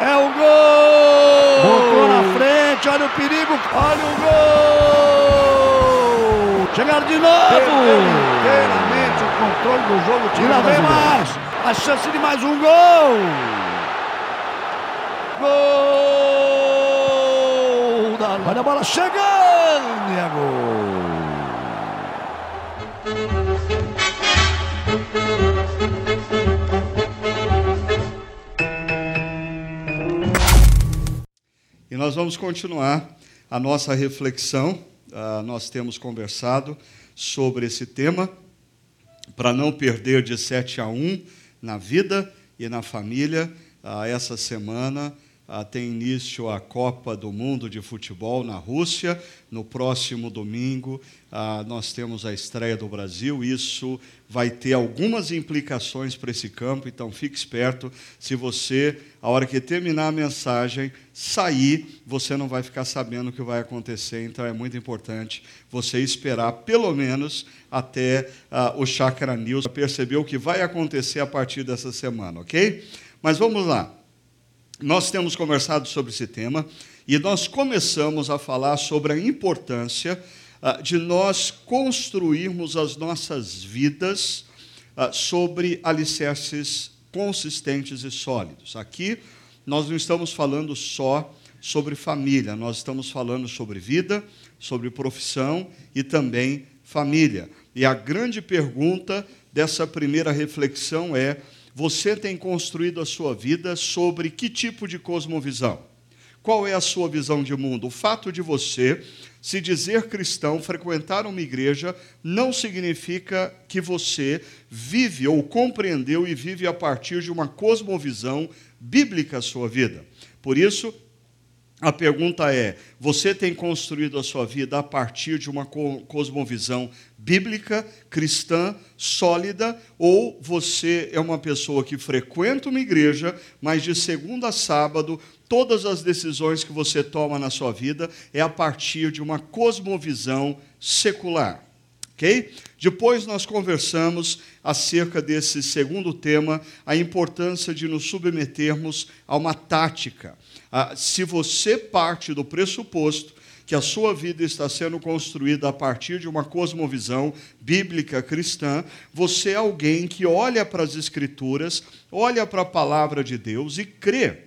É o gol! Botou na frente, olha o perigo, olha o gol! Chegaram de novo! inteiramente o controle do jogo. Tira bem mais! A chance de mais um gol! Gol! Da... Olha a bola chegando! E é gol! E nós vamos continuar a nossa reflexão. Uh, nós temos conversado sobre esse tema para não perder de 7 a 1 na vida e na família. Uh, essa semana uh, tem início a Copa do Mundo de Futebol na Rússia. No próximo domingo, ah, nós temos a estreia do Brasil. Isso vai ter algumas implicações para esse campo, então fique esperto. Se você, a hora que terminar a mensagem, sair, você não vai ficar sabendo o que vai acontecer. Então é muito importante você esperar pelo menos até ah, o Chakra News perceber o que vai acontecer a partir dessa semana, ok? Mas vamos lá. Nós temos conversado sobre esse tema e nós começamos a falar sobre a importância uh, de nós construirmos as nossas vidas uh, sobre alicerces consistentes e sólidos. Aqui nós não estamos falando só sobre família, nós estamos falando sobre vida, sobre profissão e também família. E a grande pergunta dessa primeira reflexão é: você tem construído a sua vida sobre que tipo de cosmovisão? Qual é a sua visão de mundo? O fato de você se dizer cristão, frequentar uma igreja, não significa que você vive ou compreendeu e vive a partir de uma cosmovisão bíblica a sua vida. Por isso, a pergunta é: você tem construído a sua vida a partir de uma cosmovisão bíblica, cristã, sólida, ou você é uma pessoa que frequenta uma igreja, mas de segunda a sábado, todas as decisões que você toma na sua vida é a partir de uma cosmovisão secular? Ok? Depois nós conversamos acerca desse segundo tema, a importância de nos submetermos a uma tática. Ah, se você parte do pressuposto que a sua vida está sendo construída a partir de uma cosmovisão bíblica cristã, você é alguém que olha para as Escrituras, olha para a palavra de Deus e crê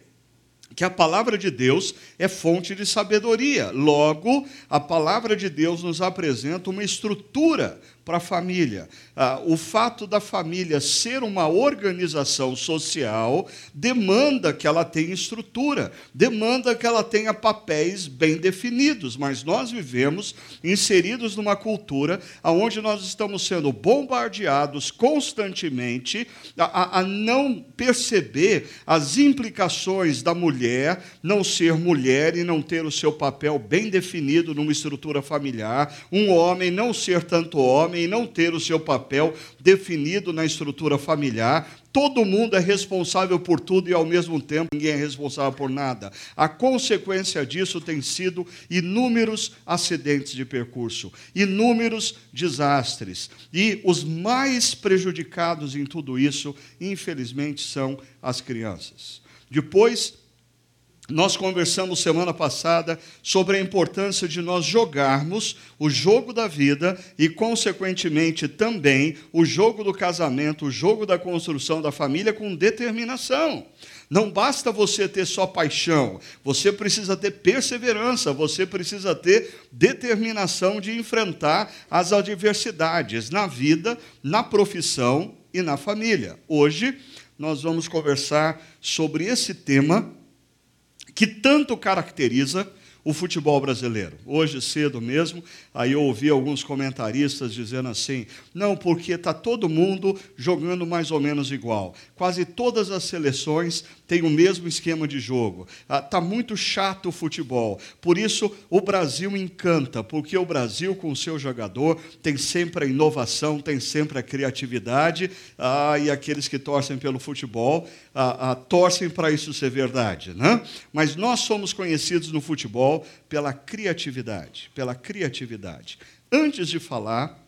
que a palavra de Deus é fonte de sabedoria. Logo, a palavra de Deus nos apresenta uma estrutura para a família. Ah, o fato da família ser uma organização social demanda que ela tenha estrutura, demanda que ela tenha papéis bem definidos, mas nós vivemos inseridos numa cultura onde nós estamos sendo bombardeados constantemente a, a não perceber as implicações da mulher não ser mulher e não ter o seu papel bem definido numa estrutura familiar, um homem não ser tanto homem em não ter o seu papel definido na estrutura familiar. Todo mundo é responsável por tudo e, ao mesmo tempo, ninguém é responsável por nada. A consequência disso tem sido inúmeros acidentes de percurso, inúmeros desastres. E os mais prejudicados em tudo isso, infelizmente, são as crianças. Depois, nós conversamos semana passada sobre a importância de nós jogarmos o jogo da vida e, consequentemente, também o jogo do casamento, o jogo da construção da família com determinação. Não basta você ter só paixão, você precisa ter perseverança, você precisa ter determinação de enfrentar as adversidades na vida, na profissão e na família. Hoje nós vamos conversar sobre esse tema que tanto caracteriza o futebol brasileiro. Hoje cedo mesmo, aí eu ouvi alguns comentaristas dizendo assim: não, porque está todo mundo jogando mais ou menos igual. Quase todas as seleções têm o mesmo esquema de jogo. Está ah, muito chato o futebol. Por isso, o Brasil encanta, porque o Brasil, com o seu jogador, tem sempre a inovação, tem sempre a criatividade, ah, e aqueles que torcem pelo futebol ah, ah torcem para isso ser verdade. Né? Mas nós somos conhecidos no futebol pela criatividade, pela criatividade. Antes de falar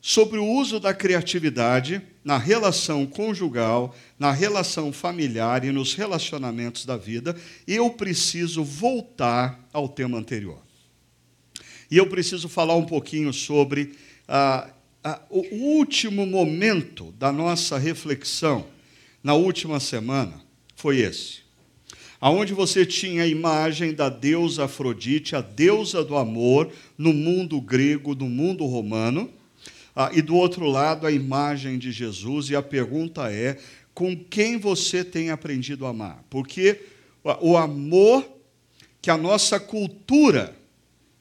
sobre o uso da criatividade na relação conjugal, na relação familiar e nos relacionamentos da vida, eu preciso voltar ao tema anterior. E eu preciso falar um pouquinho sobre ah, ah, o último momento da nossa reflexão na última semana foi esse. Aonde você tinha a imagem da deusa Afrodite, a deusa do amor, no mundo grego, no mundo romano, ah, e do outro lado a imagem de Jesus, e a pergunta é: com quem você tem aprendido a amar? Porque o amor que a nossa cultura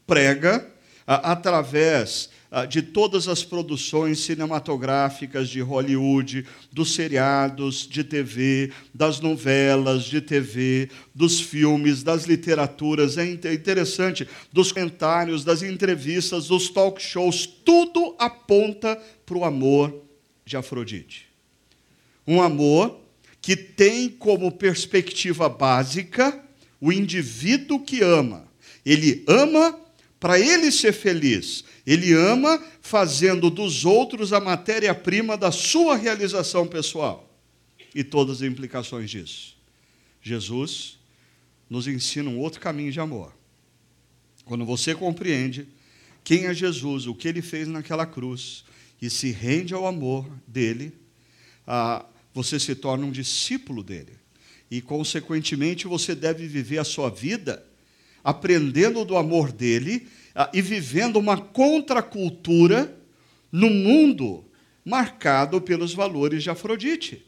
prega através de todas as produções cinematográficas de Hollywood, dos seriados de TV, das novelas de TV, dos filmes, das literaturas, é interessante, dos comentários, das entrevistas, dos talk shows, tudo aponta para o amor de Afrodite. Um amor que tem como perspectiva básica o indivíduo que ama. Ele ama para ele ser feliz. Ele ama fazendo dos outros a matéria-prima da sua realização pessoal e todas as implicações disso. Jesus nos ensina um outro caminho de amor. Quando você compreende quem é Jesus, o que ele fez naquela cruz e se rende ao amor dele, ah, você se torna um discípulo dele. E, consequentemente, você deve viver a sua vida aprendendo do amor dele ah, e vivendo uma contracultura no mundo marcado pelos valores de Afrodite.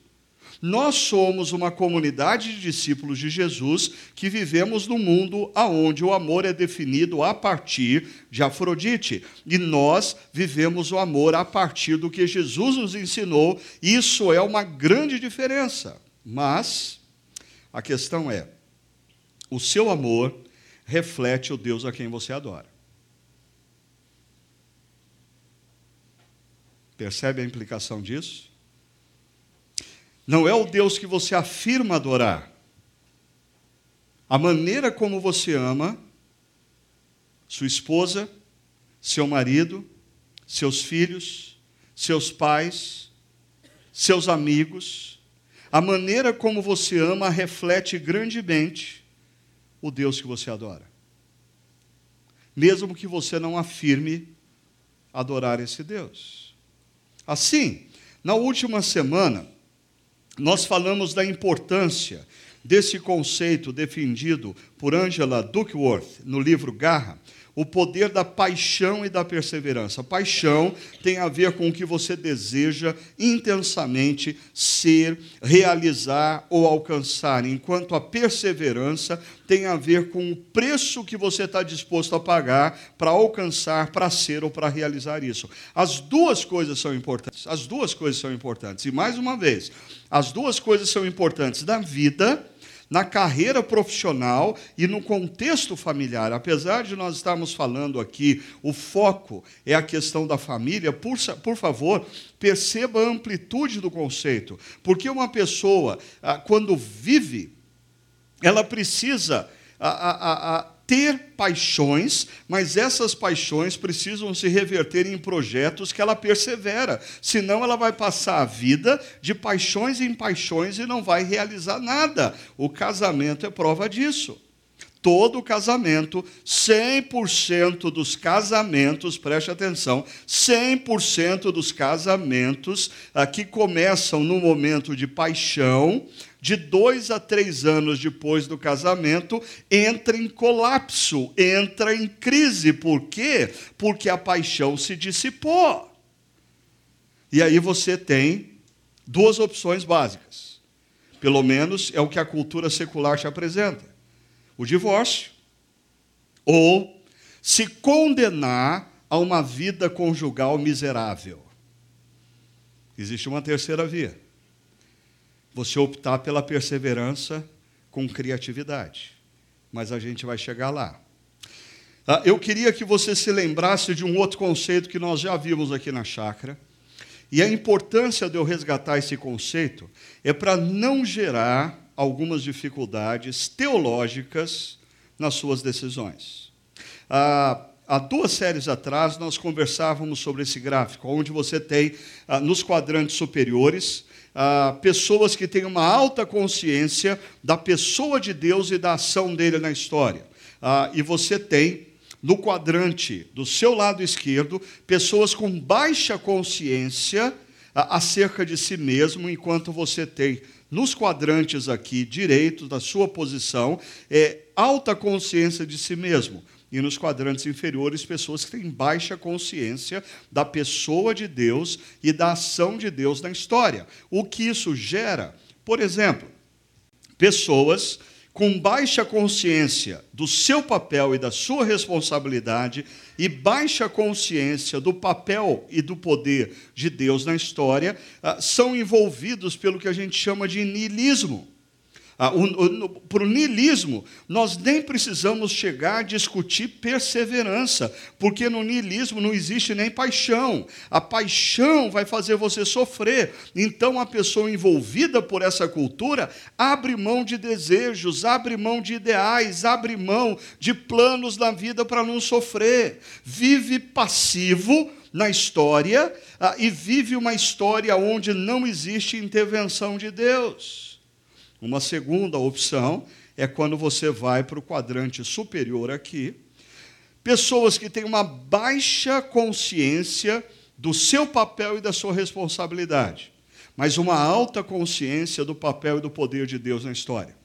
Nós somos uma comunidade de discípulos de Jesus que vivemos num mundo aonde o amor é definido a partir de Afrodite. E nós vivemos o amor a partir do que Jesus nos ensinou. Isso é uma grande diferença. Mas a questão é: o seu amor reflete o Deus a quem você adora. Percebe a implicação disso? Não é o Deus que você afirma adorar. A maneira como você ama sua esposa, seu marido, seus filhos, seus pais, seus amigos, a maneira como você ama reflete grandemente o Deus que você adora. Mesmo que você não afirme adorar esse Deus. Assim, na última semana, nós falamos da importância desse conceito defendido por Angela Duckworth no livro Garra, o poder da paixão e da perseverança. paixão tem a ver com o que você deseja intensamente ser, realizar ou alcançar, enquanto a perseverança tem a ver com o preço que você está disposto a pagar para alcançar, para ser ou para realizar isso. As duas coisas são importantes. As duas coisas são importantes. E mais uma vez, as duas coisas são importantes na vida na carreira profissional e no contexto familiar. Apesar de nós estarmos falando aqui, o foco é a questão da família, por, por favor, perceba a amplitude do conceito. Porque uma pessoa, ah, quando vive, ela precisa. A, a, a, ter paixões, mas essas paixões precisam se reverter em projetos que ela persevera, senão ela vai passar a vida de paixões em paixões e não vai realizar nada. O casamento é prova disso. Todo casamento, 100% dos casamentos, preste atenção, 100% dos casamentos ah, que começam no momento de paixão, de dois a três anos depois do casamento, entra em colapso, entra em crise. Por quê? Porque a paixão se dissipou. E aí você tem duas opções básicas. Pelo menos é o que a cultura secular te apresenta: o divórcio, ou se condenar a uma vida conjugal miserável. Existe uma terceira via você optar pela perseverança com criatividade. Mas a gente vai chegar lá. Ah, eu queria que você se lembrasse de um outro conceito que nós já vimos aqui na chácara. E a importância de eu resgatar esse conceito é para não gerar algumas dificuldades teológicas nas suas decisões. Ah, há duas séries atrás, nós conversávamos sobre esse gráfico, onde você tem, ah, nos quadrantes superiores, ah, pessoas que têm uma alta consciência da pessoa de Deus e da ação dele na história. Ah, e você tem, no quadrante do seu lado esquerdo, pessoas com baixa consciência acerca de si mesmo, enquanto você tem nos quadrantes aqui direitos da sua posição é alta consciência de si mesmo. E nos quadrantes inferiores, pessoas que têm baixa consciência da pessoa de Deus e da ação de Deus na história. O que isso gera? Por exemplo, pessoas com baixa consciência do seu papel e da sua responsabilidade e baixa consciência do papel e do poder de Deus na história, ah, são envolvidos pelo que a gente chama de niilismo. Ah, Para o niilismo, nós nem precisamos chegar a discutir perseverança, porque no niilismo não existe nem paixão. A paixão vai fazer você sofrer. Então, a pessoa envolvida por essa cultura abre mão de desejos, abre mão de ideais, abre mão de planos na vida para não sofrer. Vive passivo na história ah, e vive uma história onde não existe intervenção de Deus. Uma segunda opção é quando você vai para o quadrante superior aqui. Pessoas que têm uma baixa consciência do seu papel e da sua responsabilidade, mas uma alta consciência do papel e do poder de Deus na história.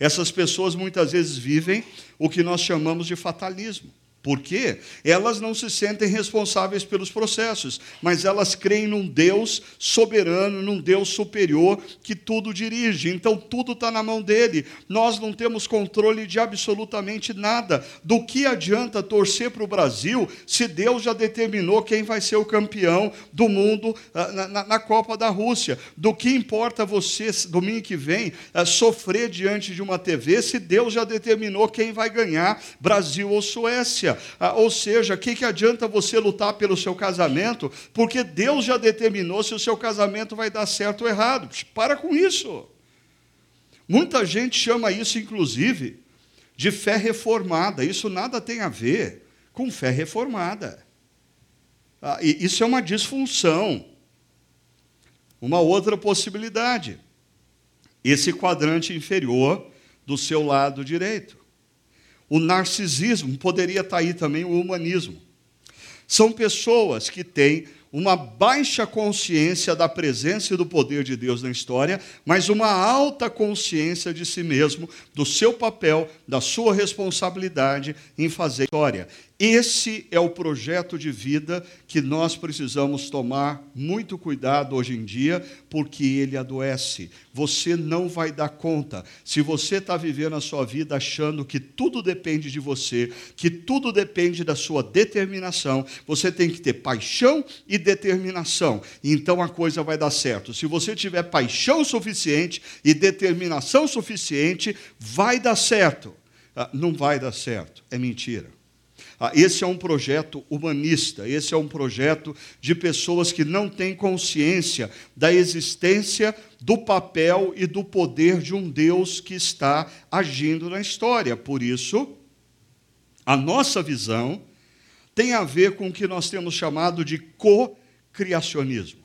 Essas pessoas muitas vezes vivem o que nós chamamos de fatalismo. Porque elas não se sentem responsáveis pelos processos, mas elas creem num Deus soberano, num Deus superior que tudo dirige. Então tudo está na mão dele. Nós não temos controle de absolutamente nada. Do que adianta torcer para o Brasil se Deus já determinou quem vai ser o campeão do mundo ah, na, na, na Copa da Rússia? Do que importa você, domingo que vem, ah, sofrer diante de uma TV se Deus já determinou quem vai ganhar, Brasil ou Suécia? Ah, ou seja, o que, que adianta você lutar pelo seu casamento, porque Deus já determinou se o seu casamento vai dar certo ou errado. Para com isso. Muita gente chama isso, inclusive, de fé reformada. Isso nada tem a ver com fé reformada. Ah, isso é uma disfunção. Uma outra possibilidade. Esse quadrante inferior do seu lado direito. O narcisismo poderia estar aí também o humanismo. São pessoas que têm uma baixa consciência da presença e do poder de Deus na história, mas uma alta consciência de si mesmo, do seu papel, da sua responsabilidade em fazer história. Esse é o projeto de vida que nós precisamos tomar muito cuidado hoje em dia, porque ele adoece. Você não vai dar conta. Se você está vivendo a sua vida achando que tudo depende de você, que tudo depende da sua determinação, você tem que ter paixão e determinação. Então a coisa vai dar certo. Se você tiver paixão suficiente e determinação suficiente, vai dar certo. Ah, não vai dar certo. É mentira. Ah, esse é um projeto humanista, esse é um projeto de pessoas que não têm consciência da existência, do papel e do poder de um Deus que está agindo na história. Por isso, a nossa visão tem a ver com o que nós temos chamado de co-criacionismo.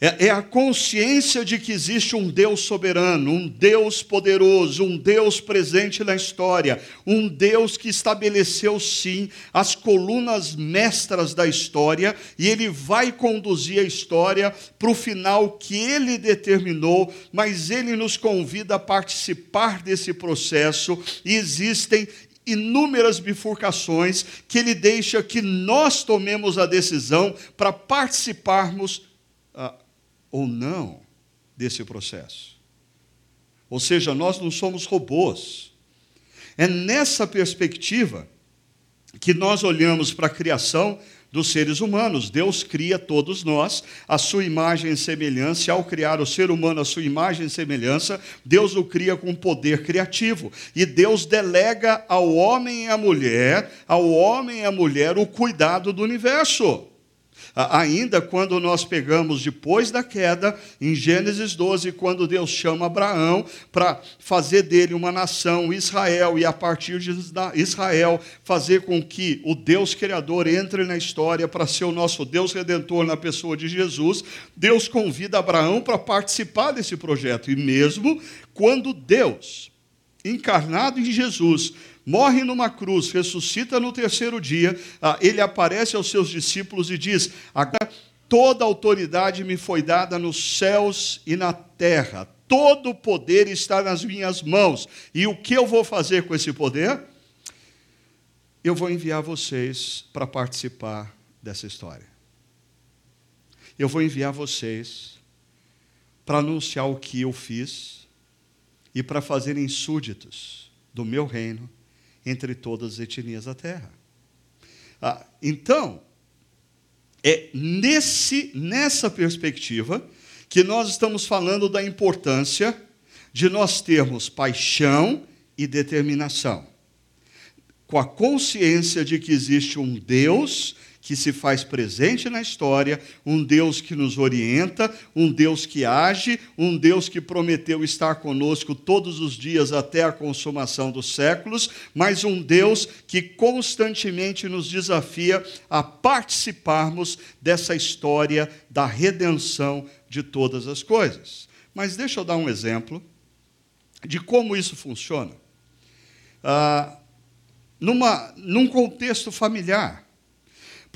É, é, a consciência de que existe um Deus soberano, um Deus poderoso, um Deus presente na história, um Deus que estabeleceu, sim, as colunas mestras da história e ele vai conduzir a história para o final que ele determinou, mas ele nos convida a participar desse processo e existem inúmeras bifurcações que ele deixa que nós tomemos a decisão para participarmos. Ou não desse processo. Ou seja, nós não somos robôs. É nessa perspectiva que nós olhamos para a criação dos seres humanos. Deus cria todos nós a sua imagem e semelhança. Ao criar o ser humano a sua imagem e semelhança, Deus o cria com poder criativo. E Deus delega ao homem e à mulher, ao homem e à mulher, o cuidado do universo. Ainda quando nós pegamos depois da queda, em Gênesis 12, quando Deus chama Abraão para fazer dele uma nação, Israel, e a partir de Israel fazer com que o Deus Criador entre na história para ser o nosso Deus Redentor na pessoa de Jesus, Deus convida Abraão para participar desse projeto. E mesmo quando Deus, encarnado em Jesus, morre numa cruz, ressuscita no terceiro dia, ah, ele aparece aos seus discípulos e diz: Agora toda autoridade me foi dada nos céus e na terra, todo o poder está nas minhas mãos. E o que eu vou fazer com esse poder? Eu vou enviar vocês para participar dessa história. Eu vou enviar vocês para anunciar o que eu fiz e para fazerem súditos do meu reino entre todas as etnias da terra. Ah, então, é nesse, nessa perspectiva que nós estamos falando da importância de nós termos paixão e determinação, com a consciência de que existe um Deus que se faz presente na história, um Deus que nos orienta, um Deus que age, um Deus que prometeu estar conosco todos os dias até a consumação dos séculos, mas um Deus que constantemente nos desafia a participarmos dessa história da redenção de todas as coisas. Mas deixa eu dar um exemplo de como isso funciona. Ah, numa, num contexto familiar.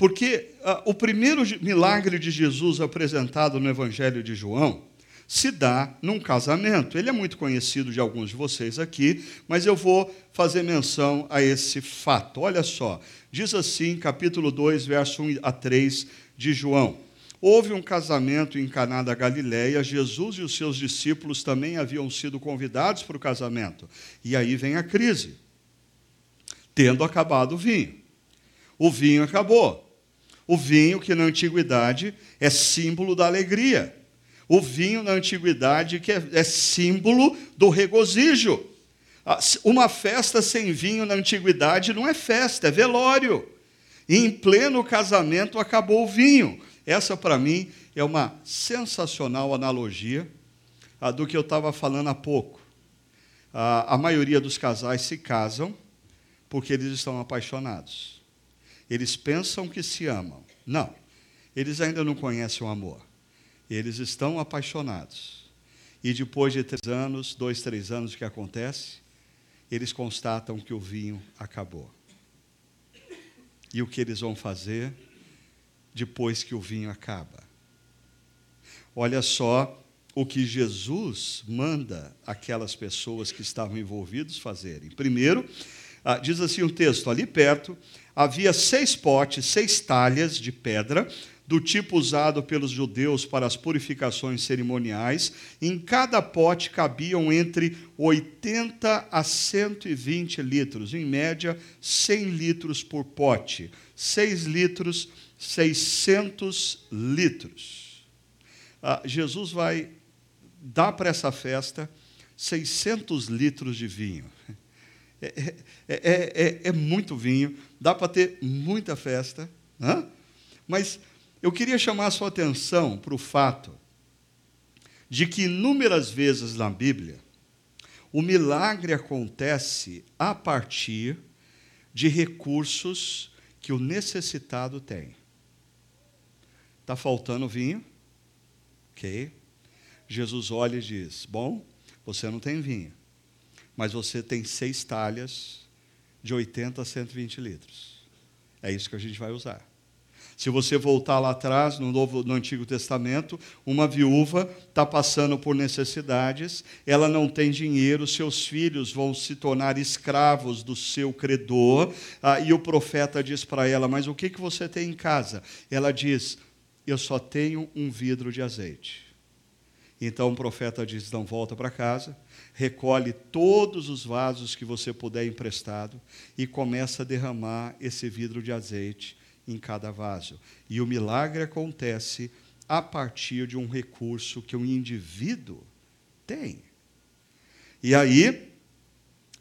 Porque uh, o primeiro milagre de Jesus apresentado no Evangelho de João se dá num casamento. Ele é muito conhecido de alguns de vocês aqui, mas eu vou fazer menção a esse fato. Olha só, diz assim, capítulo 2, verso 1 a 3 de João. Houve um casamento em Caná da Galileia, Jesus e os seus discípulos também haviam sido convidados para o casamento. E aí vem a crise. Tendo acabado o vinho. O vinho acabou. O vinho, que na antiguidade é símbolo da alegria. O vinho, na antiguidade, que é, é símbolo do regozijo. Ah, uma festa sem vinho na antiguidade não é festa, é velório. E em pleno casamento acabou o vinho. Essa, para mim, é uma sensacional analogia do que eu estava falando há pouco. Ah, a maioria dos casais se casam porque eles estão apaixonados. Eles pensam que se amam. Não. Eles ainda não conhecem o amor. Eles estão apaixonados. E depois de três anos, dois, três anos, o que acontece? Eles constatam que o vinho acabou. E o que eles vão fazer depois que o vinho acaba? Olha só o que Jesus manda aquelas pessoas que estavam envolvidas fazerem. Primeiro, ah, diz assim o texto: ali perto havia seis potes, seis talhas de pedra, do tipo usado pelos judeus para as purificações cerimoniais. Em cada pote cabiam entre 80 a 120 litros, em média 100 litros por pote. 6 litros, 600 litros. Ah, Jesus vai dar para essa festa 600 litros de vinho. É, é, é, é, muito vinho, dá para ter muita festa, né? mas eu queria chamar a sua atenção para o fato de que inúmeras vezes na Bíblia o milagre acontece a partir de recursos que o necessitado tem. Está faltando vinho? Ok. Jesus olha e diz: Bom, você não tem vinho mas você tem seis talhas de 80 a 120 litros. É isso que a gente vai usar. Se você voltar lá atrás, no, Novo, no Antigo Testamento, uma viúva está passando por necessidades, ela não tem dinheiro, seus filhos vão se tornar escravos do seu credor, ah, e o profeta diz para ela: Mas o que, que você tem em casa? Ela diz: Eu só tenho um vidro de azeite. Então o profeta diz: Não volta para casa, recolhe todos os vasos que você puder emprestado e começa a derramar esse vidro de azeite em cada vaso. E o milagre acontece a partir de um recurso que um indivíduo tem. E aí,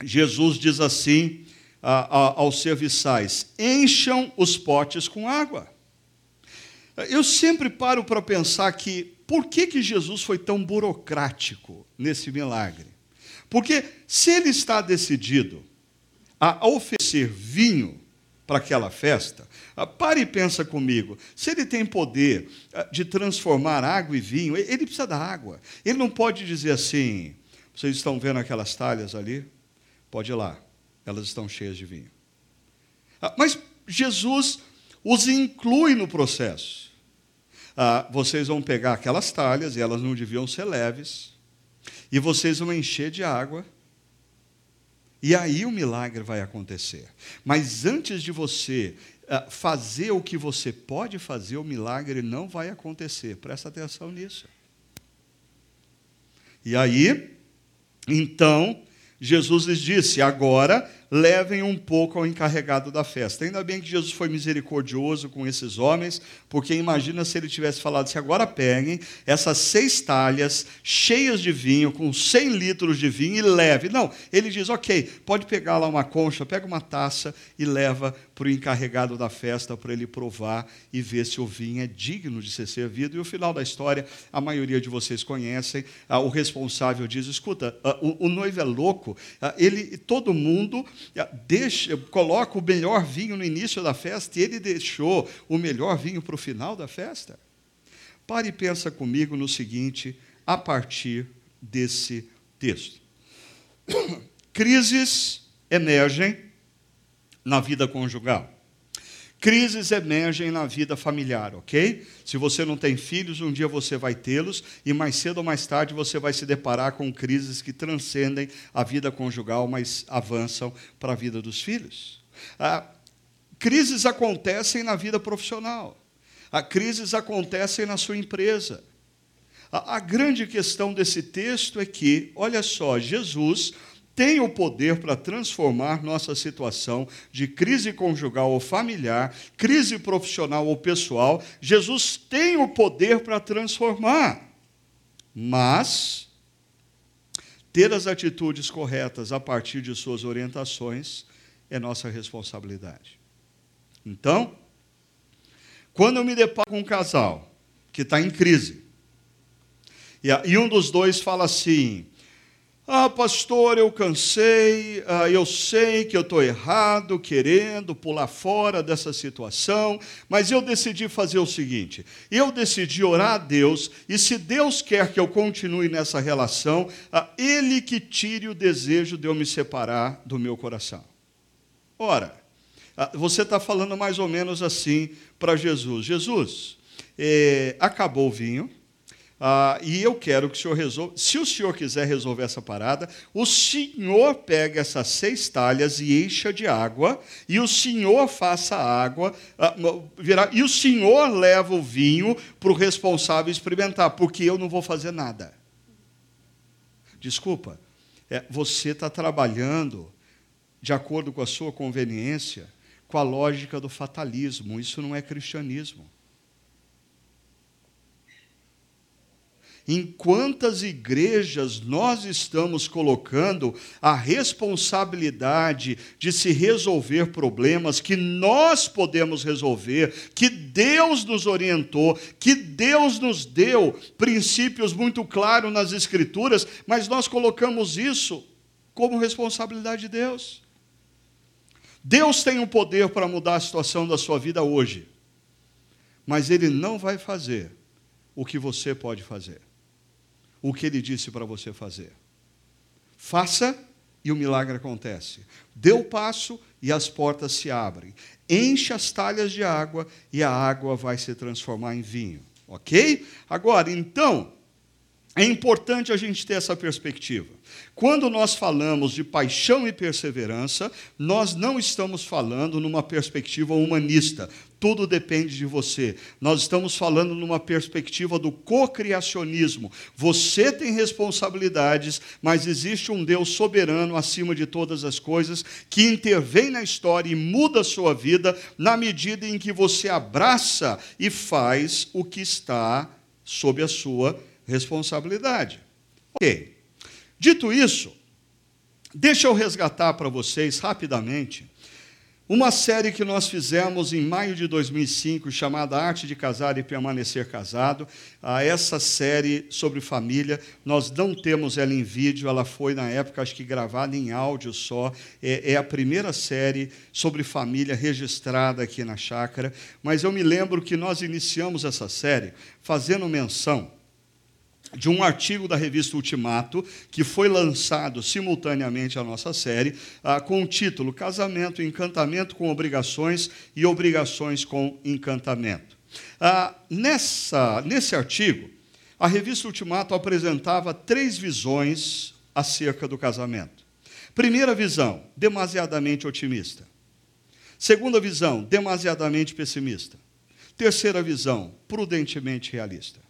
Jesus diz assim a, a, aos serviçais: encham os potes com água. Eu sempre paro para pensar que por que, que Jesus foi tão burocrático nesse milagre? Porque se ele está decidido a oferecer vinho para aquela festa, ah, pare e pensa comigo. Se ele tem poder ah, de transformar água e vinho, ele precisa da água. Ele não pode dizer assim: vocês estão vendo aquelas talhas ali? Pode ir lá, elas estão cheias de vinho. Ah, mas Jesus os inclui no processo. vocês vão pegar aquelas talhas, e elas não deviam ser leves, e vocês vão encher de água, e aí o milagre vai acontecer. Mas antes de você ah, fazer o que você pode fazer, o milagre não vai acontecer. Presta atenção nisso. E aí, então, Jesus lhes disse: agora levem um pouco ao encarregado da festa. Ainda bem que Jesus foi misericordioso com esses homens, porque imagina se ele tivesse falado assim: agora peguem essas seis talhas cheias de vinho, com 100 litros de vinho e leve. Não, ele diz: ok, pode pegar lá uma concha, pega uma taça e leva para o encarregado da festa para ele provar e ver se o vinho é digno de ser servido. E o final da história, a maioria de vocês conhecem. Ah, o responsável diz: escuta, ah, o, noivo é louco, ah, ele, todo mundo deixa, coloca o melhor vinho no início da festa e ele deixou o melhor vinho para o final da festa? Pare e pensa comigo no seguinte, a partir desse texto. Crises emergem na vida conjugal. Crises emergem na vida familiar, ok? Se você não tem filhos, um dia você vai tê-los, e mais cedo ou mais tarde você vai se deparar com crises que transcendem a vida conjugal, mas avançam para a vida dos filhos. Ah, crises acontecem na vida profissional, ah, crises acontecem na sua empresa. A, a grande questão desse texto é que, olha só, Jesus tem o poder para transformar nossa situação de crise conjugal ou familiar, crise profissional ou pessoal. Jesus tem o poder para transformar. Mas ter as atitudes corretas a partir de suas orientações é nossa responsabilidade. Então, quando eu me deparo com um casal que está em crise, e um dos dois fala assim: ah, pastor, eu cansei, ah, eu sei que eu estou errado, querendo pular fora dessa situação, mas eu decidi fazer o seguinte: eu decidi orar a Deus, e se Deus quer que eu continue nessa relação, ah, Ele que tire o desejo de eu me separar do meu coração. Ora, ah, você está falando mais ou menos assim para Jesus: Jesus, eh, acabou o vinho ah, e eu quero que o senhor resolva. Se o senhor quiser resolver essa parada, o senhor pega essas seis talhas e encha de água, e o senhor faça a água, ah, virar, e o senhor leva o vinho para o responsável experimentar, porque eu não vou fazer nada. Desculpa, é, você está trabalhando de acordo com a sua conveniência, com a lógica do fatalismo. Isso não é cristianismo. Em quantas igrejas nós estamos colocando a responsabilidade de se resolver problemas que nós podemos resolver, que Deus nos orientou, que Deus nos deu princípios muito claros nas Escrituras, mas nós colocamos isso como responsabilidade de Deus. Deus tem o poder para mudar a situação da sua vida hoje, mas Ele não vai fazer o que você pode fazer o que ele disse para você fazer. Faça e o milagre acontece. Dê o passo e as portas se abrem. Enche as talhas de água e a água vai se transformar em vinho. Ok? Agora, então, é importante a gente ter essa perspectiva. Quando nós falamos de paixão e perseverança, nós não estamos falando numa perspectiva humanista. Tudo depende de você. Nós estamos falando numa perspectiva do cocriacionismo. Você tem responsabilidades, mas existe um Deus soberano acima de todas as coisas que intervém na história e muda a sua vida na medida em que você abraça e faz o que está sob a sua responsabilidade. Ok. Dito isso, deixa eu resgatar para vocês rapidamente Uma série que nós fizemos em maio de 2005, chamada Arte de Casar e Permanecer Casado. Ah, essa série sobre família, nós não temos ela em vídeo, ela foi, na época, acho que gravada em áudio só. É, é a primeira série sobre família registrada aqui na chácara. Mas eu me lembro que nós iniciamos essa série fazendo menção de um artigo da revista Ultimato, que foi lançado simultaneamente à nossa série, ah, com o título Casamento, Encantamento com Obrigações e Obrigações com Encantamento. Ah, nessa, nesse artigo, a revista Ultimato apresentava três visões acerca do casamento. Primeira visão, demasiadamente otimista. Segunda visão, demasiadamente pessimista. Terceira visão, prudentemente realista.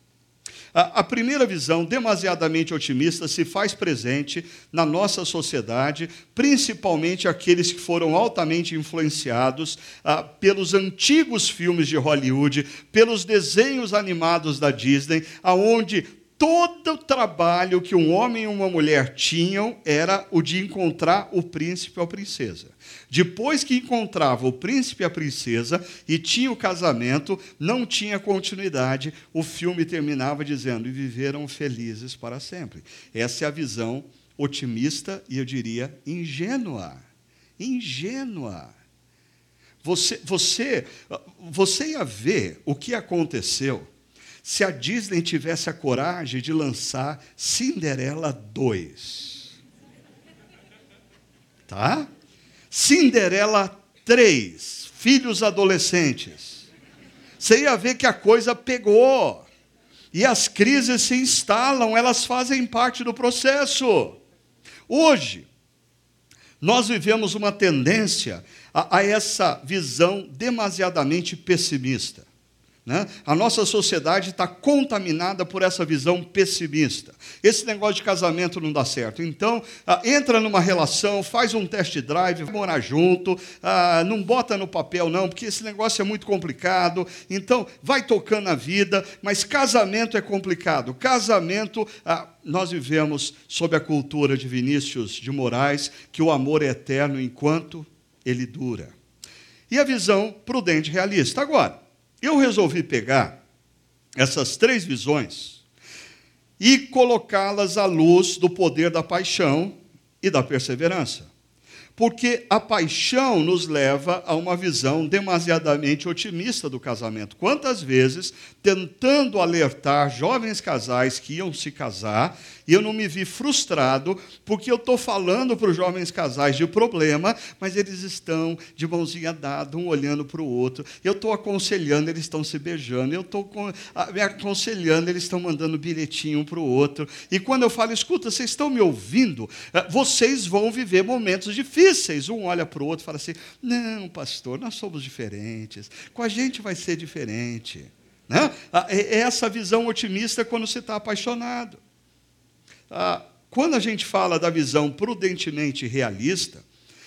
A, primeira visão, demasiadamente otimista, se faz presente na nossa sociedade, principalmente aqueles que foram altamente influenciados ah, pelos antigos filmes de Hollywood, pelos desenhos animados da Disney, aonde todo o trabalho que um homem e uma mulher tinham era o de encontrar o príncipe ou a princesa. Depois que encontrava o príncipe e a princesa e tinha o casamento, não tinha continuidade, o filme terminava dizendo: e viveram felizes para sempre. Essa é a visão otimista e eu diria ingênua. Ingênua. Você, você, você ia ver o que aconteceu se a Disney tivesse a coragem de lançar Cinderela 2. Tá? Cinderela 3, filhos adolescentes. Você ia ver que a coisa pegou. E as crises se instalam, elas fazem parte do processo. Hoje, nós vivemos uma tendência a, a essa visão demasiadamente pessimista. Né? A nossa sociedade está contaminada por essa visão pessimista. Esse negócio de casamento não dá certo. Então, ah, entra numa relação, faz um test drive, vai morar junto, ah, não bota no papel, não, porque esse negócio é muito complicado. Então, vai tocando a vida, mas casamento é complicado. Casamento, ah, nós vivemos sob a cultura de Vinícius de Moraes, que o amor é eterno enquanto ele dura. E a visão prudente realista. Agora, eu resolvi pegar essas três visões e colocá-las à luz do poder da paixão e da perseverança. Porque a paixão nos leva a uma visão demasiadamente otimista do casamento. Quantas vezes, tentando alertar jovens casais que iam se casar, e eu não me vi frustrado, porque eu estou falando para os jovens casais de problema, mas eles estão de mãozinha dada, um olhando para o outro. Eu estou aconselhando, eles estão se beijando. Eu estou me aconselhando, eles estão mandando bilhetinho um para o outro. E quando eu falo, escuta, vocês estão me ouvindo? É, vocês vão viver momentos difíceis. Um olha para o outro e fala assim: não, pastor, nós somos diferentes. Com a gente vai ser diferente. Né? É, é essa visão otimista quando você está apaixonado. Ah, quando a gente fala da visão prudentemente realista,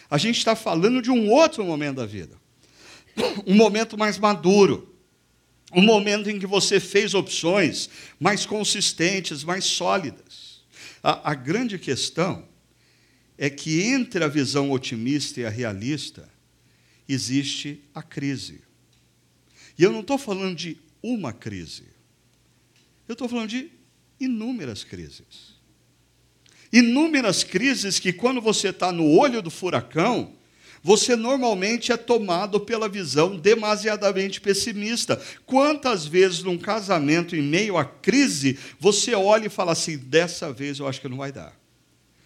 a gente está falando de um outro momento da vida. Um momento mais maduro. Um momento em que você fez opções mais consistentes, mais sólidas. A, a grande questão é que entre a visão otimista e a realista existe a crise. E eu não estou falando de uma crise. Eu estou falando de inúmeras crises. Inúmeras crises que, quando você está no olho do furacão, você normalmente é tomado pela visão demasiadamente pessimista. Quantas vezes num casamento, em meio à crise, você olha e fala assim: dessa vez eu acho que não vai dar.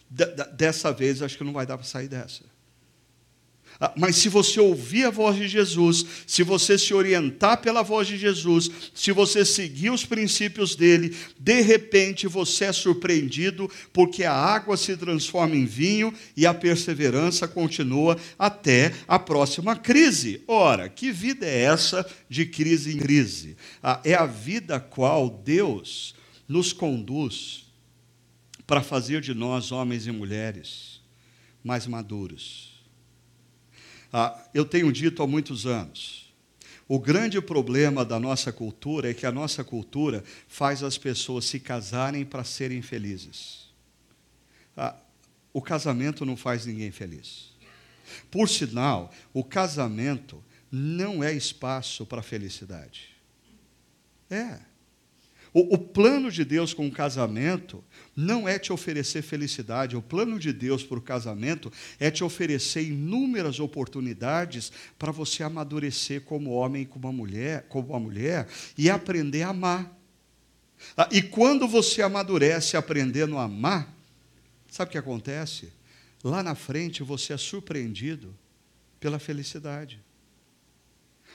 Dessa vez acho que não vai dar para sair dessa. Ah, mas se você ouvir a voz de Jesus, se você se orientar pela voz de Jesus, se você seguir os princípios dele, de repente você é surpreendido, porque a água se transforma em vinho e a perseverança continua até a próxima crise. Ora, que vida é essa de crise em crise? Ah, é a vida a qual Deus nos conduz para fazer de nós, homens e mulheres, mais maduros ah, eu tenho dito há muitos anos, o grande problema da nossa cultura é que a nossa cultura faz as pessoas se casarem para serem felizes. Ah, o casamento não faz ninguém feliz. Por sinal, o casamento não é espaço para felicidade. É. O, o, plano de Deus com o casamento não é te oferecer felicidade, o plano de Deus para o casamento é te oferecer inúmeras oportunidades para você amadurecer como homem como uma mulher, como uma mulher e aprender a amar. Ah, e quando você amadurece aprendendo a amar, sabe o que acontece? Lá na frente você é surpreendido pela felicidade.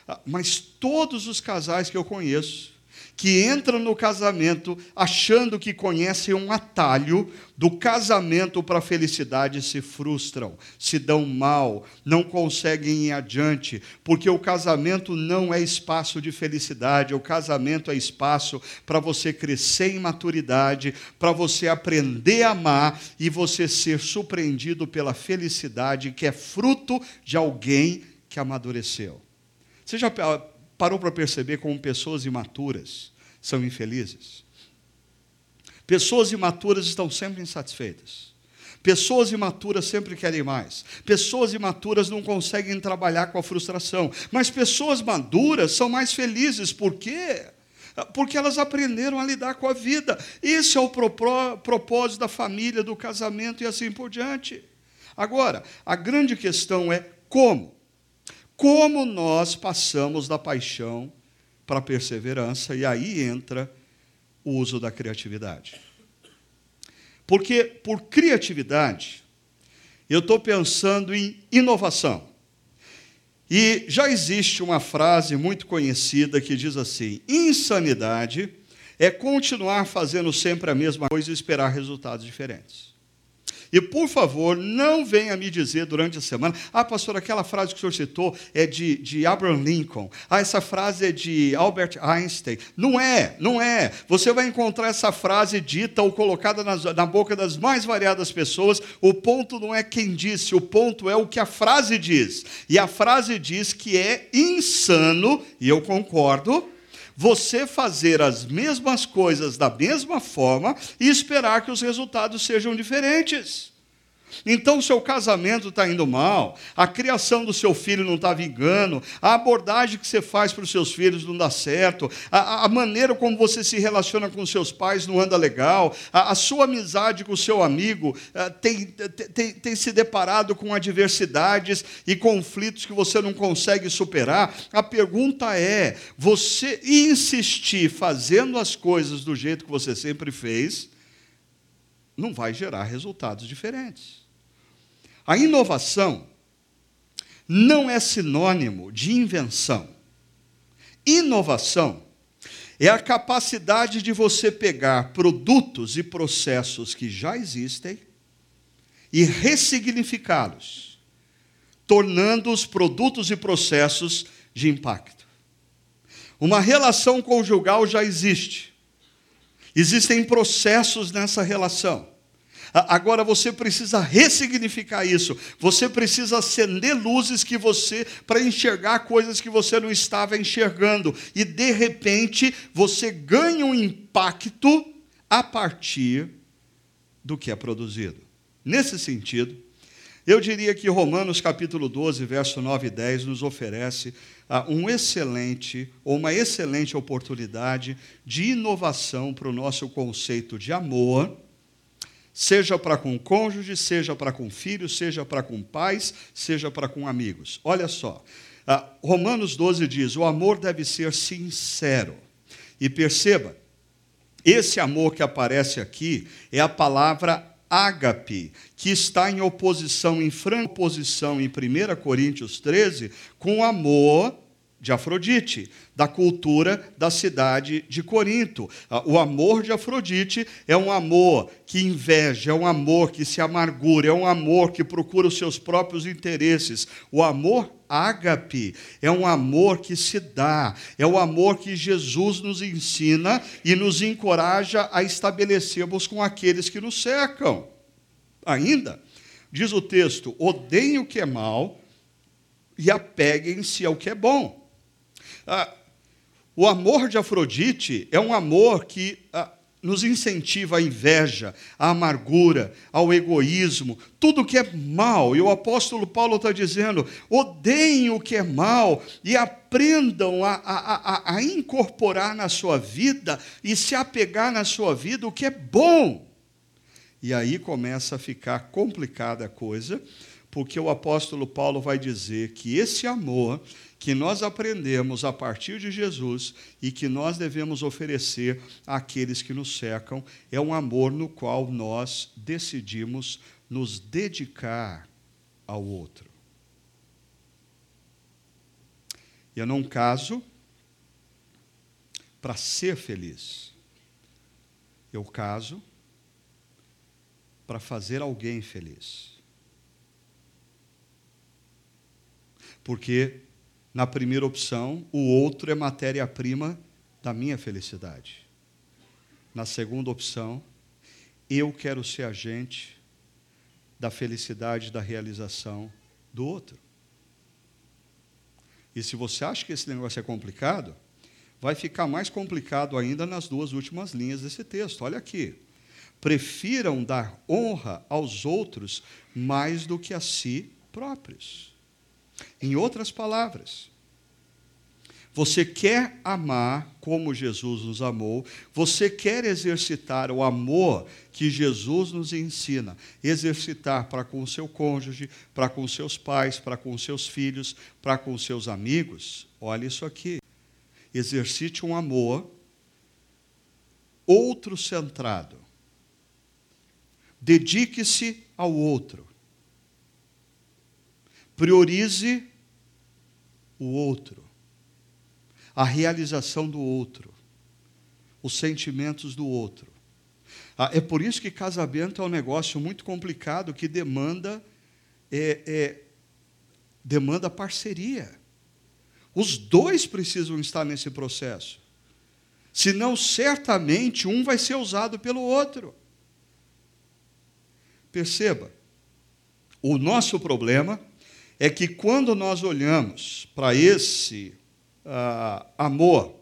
Ah, mas todos os casais que eu conheço, que entram no casamento achando que conhecem um atalho do casamento para a felicidade se frustram, se dão mal, não conseguem ir adiante, porque o casamento não é espaço de felicidade, o casamento é espaço para você crescer em maturidade, para você aprender a amar e você ser surpreendido pela felicidade que é fruto de alguém que amadureceu. Você já parou para perceber como pessoas imaturas são infelizes? Pessoas imaturas estão sempre insatisfeitas. Pessoas imaturas sempre querem mais. Pessoas imaturas não conseguem trabalhar com a frustração. Mas pessoas maduras são mais felizes. Por quê? Porque elas aprenderam a lidar com a vida. Esse é o propósito da família, do casamento e assim por diante. Agora, a grande questão é como? Como nós passamos da paixão para a perseverança, e aí entra o uso da criatividade. Porque por criatividade, eu estou pensando em inovação. E já existe uma frase muito conhecida que diz assim: insanidade é continuar fazendo sempre a mesma coisa e esperar resultados diferentes. E, por favor, não venha me dizer durante a semana, ah, pastor, aquela frase que o senhor citou é de, de Abraham Lincoln, ah, essa frase é de Albert Einstein. Não é, não é. Você vai encontrar essa frase dita ou colocada nas, na boca das mais variadas pessoas. O ponto não é quem disse, o ponto é o que a frase diz. E a frase diz que é insano, e eu concordo, você fazer as mesmas coisas da mesma forma e esperar que os resultados sejam diferentes. Então, o seu casamento está indo mal, a criação do seu filho não está vingando, a abordagem que você faz para os seus filhos não dá certo, a, a, maneira como você se relaciona com seus pais não anda legal, a, a sua amizade com o seu amigo a, eh, tem, tem, tem se deparado com adversidades e conflitos que você não consegue superar. A pergunta é: você insistir fazendo as coisas do jeito que você sempre fez, não vai gerar resultados diferentes. A inovação não é sinônimo de invenção. Inovação é a capacidade de você pegar produtos e processos que já existem e ressignificá-los, tornando os produtos e processos de impacto. Uma relação conjugal já existe. Existem processos nessa relação. Agora você precisa ressignificar isso. Você precisa acender luzes que você para enxergar coisas que você não estava enxergando e de repente você ganha um impacto a partir do que é produzido. Nesse sentido, eu diria que Romanos capítulo 12, verso 9 e 10 nos oferece uh, um excelente ou uma excelente oportunidade de inovação para o nosso conceito de amor seja para com cônjuge, seja para com filhos, seja para com pais, seja para com amigos. Olha só, uh, Romanos 12 diz: o amor deve ser sincero. E perceba, esse amor que aparece aqui é a palavra ágape, que está em oposição, em franca oposição em 1 Coríntios 13, com amor de Afrodite, da cultura da cidade de Corinto. Ah, o amor de Afrodite é um amor que inveja, é um amor que se amargura, é um amor que procura os seus próprios interesses. O amor ágape é um amor que se dá, é o amor que Jesus nos ensina e nos encoraja a estabelecermos com aqueles que nos cercam. Ainda, diz o texto: odeiem o que é mal e apeguem-se ao que é bom. Ah, o amor de Afrodite é um amor que ah, nos incentiva a inveja, a amargura, ao egoísmo, tudo que é mal. E o apóstolo Paulo está dizendo: odeiem o que é mal e aprendam a, a, a, a incorporar na sua vida e se apegar na sua vida o que é bom. E aí começa a ficar complicada a coisa, porque o apóstolo Paulo vai dizer que esse amor que nós aprendemos a partir de Jesus e que nós devemos oferecer àqueles que nos cercam é um amor no qual nós decidimos nos dedicar ao outro. Eu não caso para ser feliz. Eu caso para fazer alguém feliz. Porque na primeira opção, o outro é matéria-prima da minha felicidade. Na segunda opção, eu quero ser agente da felicidade, da realização do outro. E se você acha que esse negócio é complicado, vai ficar mais complicado ainda nas duas últimas linhas desse texto. Olha aqui. Prefiram dar honra aos outros mais do que a si próprios. Em outras palavras, você quer amar como Jesus nos amou, você quer exercitar o amor que Jesus nos ensina, exercitar para com o seu cônjuge, para com seus pais, para com seus filhos, para com seus amigos. Olha isso aqui. Exercite um amor outro centrado. Dedique-se ao outro. Priorize o outro, a realização do outro, os sentimentos do outro. Ah, é por isso que casamento é um negócio muito complicado que demanda é, é, demanda parceria. Os dois precisam estar nesse processo. Senão, certamente, um vai ser usado pelo outro. Perceba, o nosso problema é que quando nós olhamos para esse uh, amor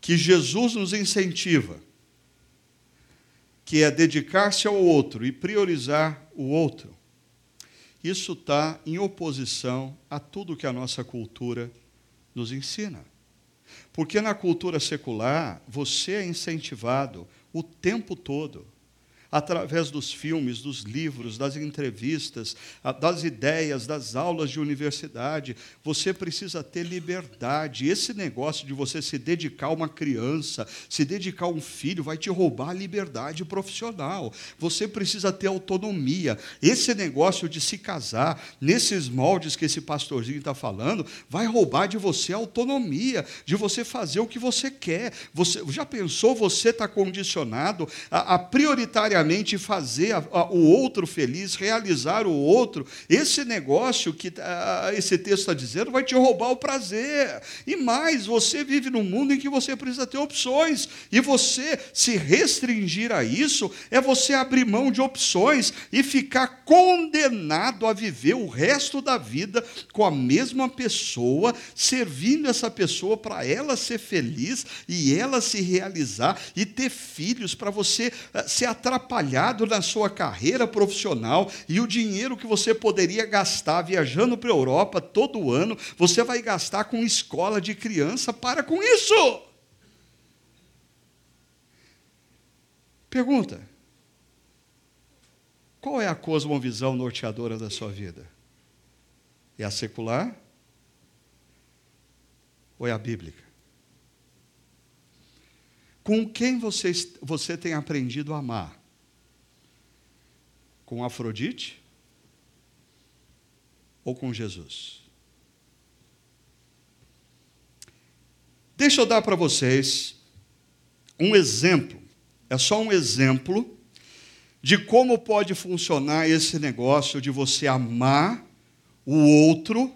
que Jesus nos incentiva, que é dedicar-se ao outro e priorizar o outro, isso está em oposição a tudo que a nossa cultura nos ensina. Porque na cultura secular, você é incentivado o tempo todo através dos filmes, dos livros, das entrevistas, das ideias, das aulas de universidade. Você precisa ter liberdade. Esse negócio de você se dedicar a uma criança, se dedicar a um filho, vai te roubar a liberdade profissional. Você precisa ter autonomia. Esse negócio de se casar, nesses moldes que esse pastorzinho está falando, vai roubar de você a autonomia, de você fazer o que você quer. Você já pensou você está condicionado a, a prioritariamente fazer a, a, o outro feliz, realizar o outro. Esse negócio que a, esse texto está dizendo vai te roubar o prazer. E mais, você vive num mundo em que você precisa ter opções. E você se restringir a isso é você abrir mão de opções e ficar condenado a viver o resto da vida com a mesma pessoa, servindo essa pessoa para ela ser feliz e ela se realizar e ter filhos para você eh, se atrapalhar atrapalhado na sua carreira profissional e o dinheiro que você poderia gastar viajando para a Europa todo ano, você vai gastar com escola de criança. Para com isso! Pergunta: qual é a cosmovisão norteadora da sua vida? É a secular ou é a bíblica? Com quem você, você tem aprendido a amar? Com Afrodite ou com Jesus? Deixa eu dar para vocês um exemplo, é só um exemplo de como pode funcionar esse negócio de você amar o outro,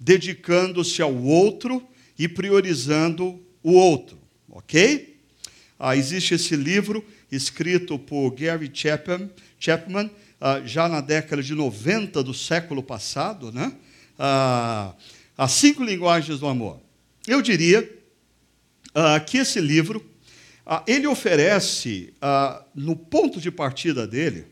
dedicando-se ao outro e priorizando o outro, ok? Ah, existe esse livro escrito por Gary Chapman, Chapman uh, já na década de 90 do século passado, né? Uh, As Cinco Linguagens do Amor. Eu diria uh, que esse livro ah, ele oferece, ah, no ponto de partida dele,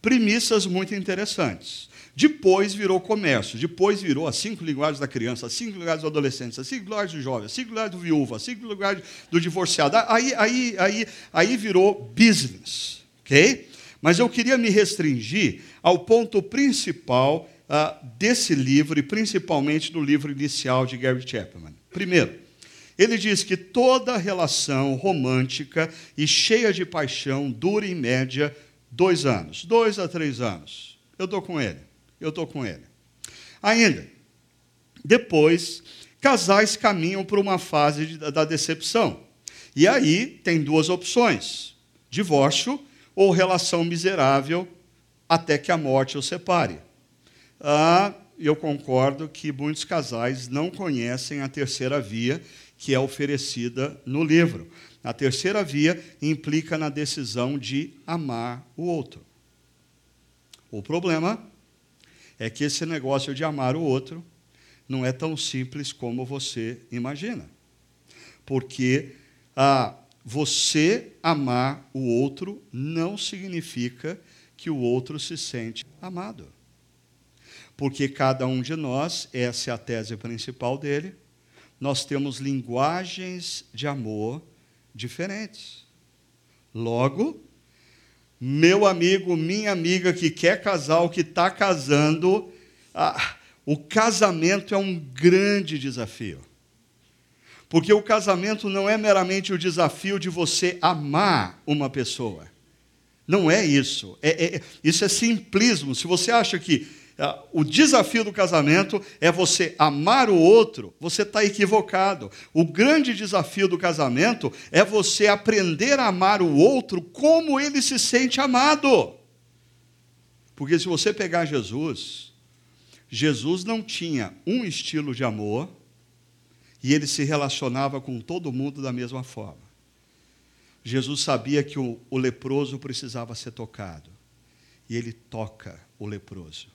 premissas muito interessantes. Depois virou comércio, depois virou as cinco linguagens da criança, as cinco linguagens do adolescente, as cinco linguagens do jovem, as cinco linguagens do viúvo, as cinco linguagens do divorciado. Aí, aí, aí, aí virou business, ok? Mas eu queria me restringir ao ponto principal uh, desse livro e principalmente do livro inicial de Gary Chapman. Primeiro, ele diz que toda relação romântica e cheia de paixão dura em média dois anos, dois a três anos. Eu estou com ele eu estou com ele. Ainda, depois, casais caminham para uma fase de, da decepção. E aí tem duas opções: divórcio ou relação miserável até que a morte os separe. Ah, eu concordo que muitos casais não conhecem a terceira via que é oferecida no livro. A terceira via implica na decisão de amar o outro. O problema é que esse negócio de amar o outro não é tão simples como você imagina. Porque ah, você amar o outro não significa que o outro se sente amado. Porque cada um de nós, essa é a tese principal dele, nós temos linguagens de amor diferentes. Logo, meu amigo, minha amiga que quer casar ou que está casando, ah, o casamento é um grande desafio. Porque o casamento não é meramente o desafio de você amar uma pessoa. Não é isso. É, é, isso é simplismo. Se você acha que ah, o desafio do casamento é você amar o outro, você está equivocado. O grande desafio do casamento é você aprender a amar o outro como ele se sente amado. Porque se você pegar Jesus, Jesus não tinha um estilo de amor e ele se relacionava com todo mundo da mesma forma. Jesus sabia que o, o leproso precisava ser tocado e ele toca o leproso.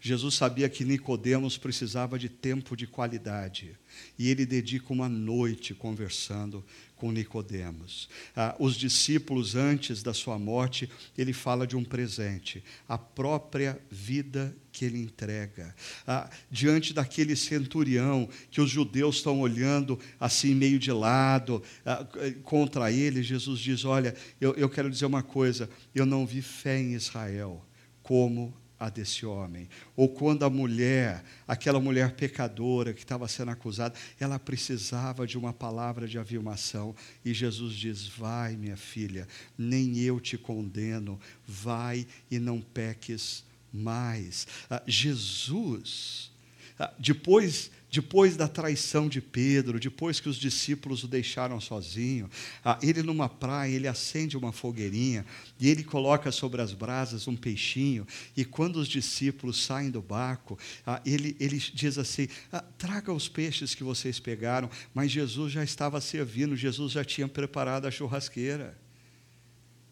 Jesus sabia que Nicodemos precisava de tempo de qualidade e ele dedica uma noite conversando com Nicodemos. Ah, os discípulos antes da sua morte, ele fala de um presente, a própria vida que ele entrega. Ah, diante daquele centurião que os judeus estão olhando assim meio de lado ah, contra ele, Jesus diz: olha, eu, eu quero dizer uma coisa, eu não vi fé em Israel como a desse homem. Ou quando a mulher, aquela mulher pecadora que estava sendo acusada, ela precisava de uma palavra de afirmação. E Jesus diz: Vai, minha filha, nem eu te condeno, vai e não peques mais. Ah, Jesus, ah, depois depois da traição de Pedro, depois que os discípulos o deixaram sozinho, ah, ele numa praia, ele acende uma fogueirinha e ele coloca sobre as brasas um peixinho. E quando os discípulos saem do barco, ah, ele, ele diz assim: ah, traga os peixes que vocês pegaram. Mas Jesus já estava servindo, Jesus já tinha preparado a churrasqueira.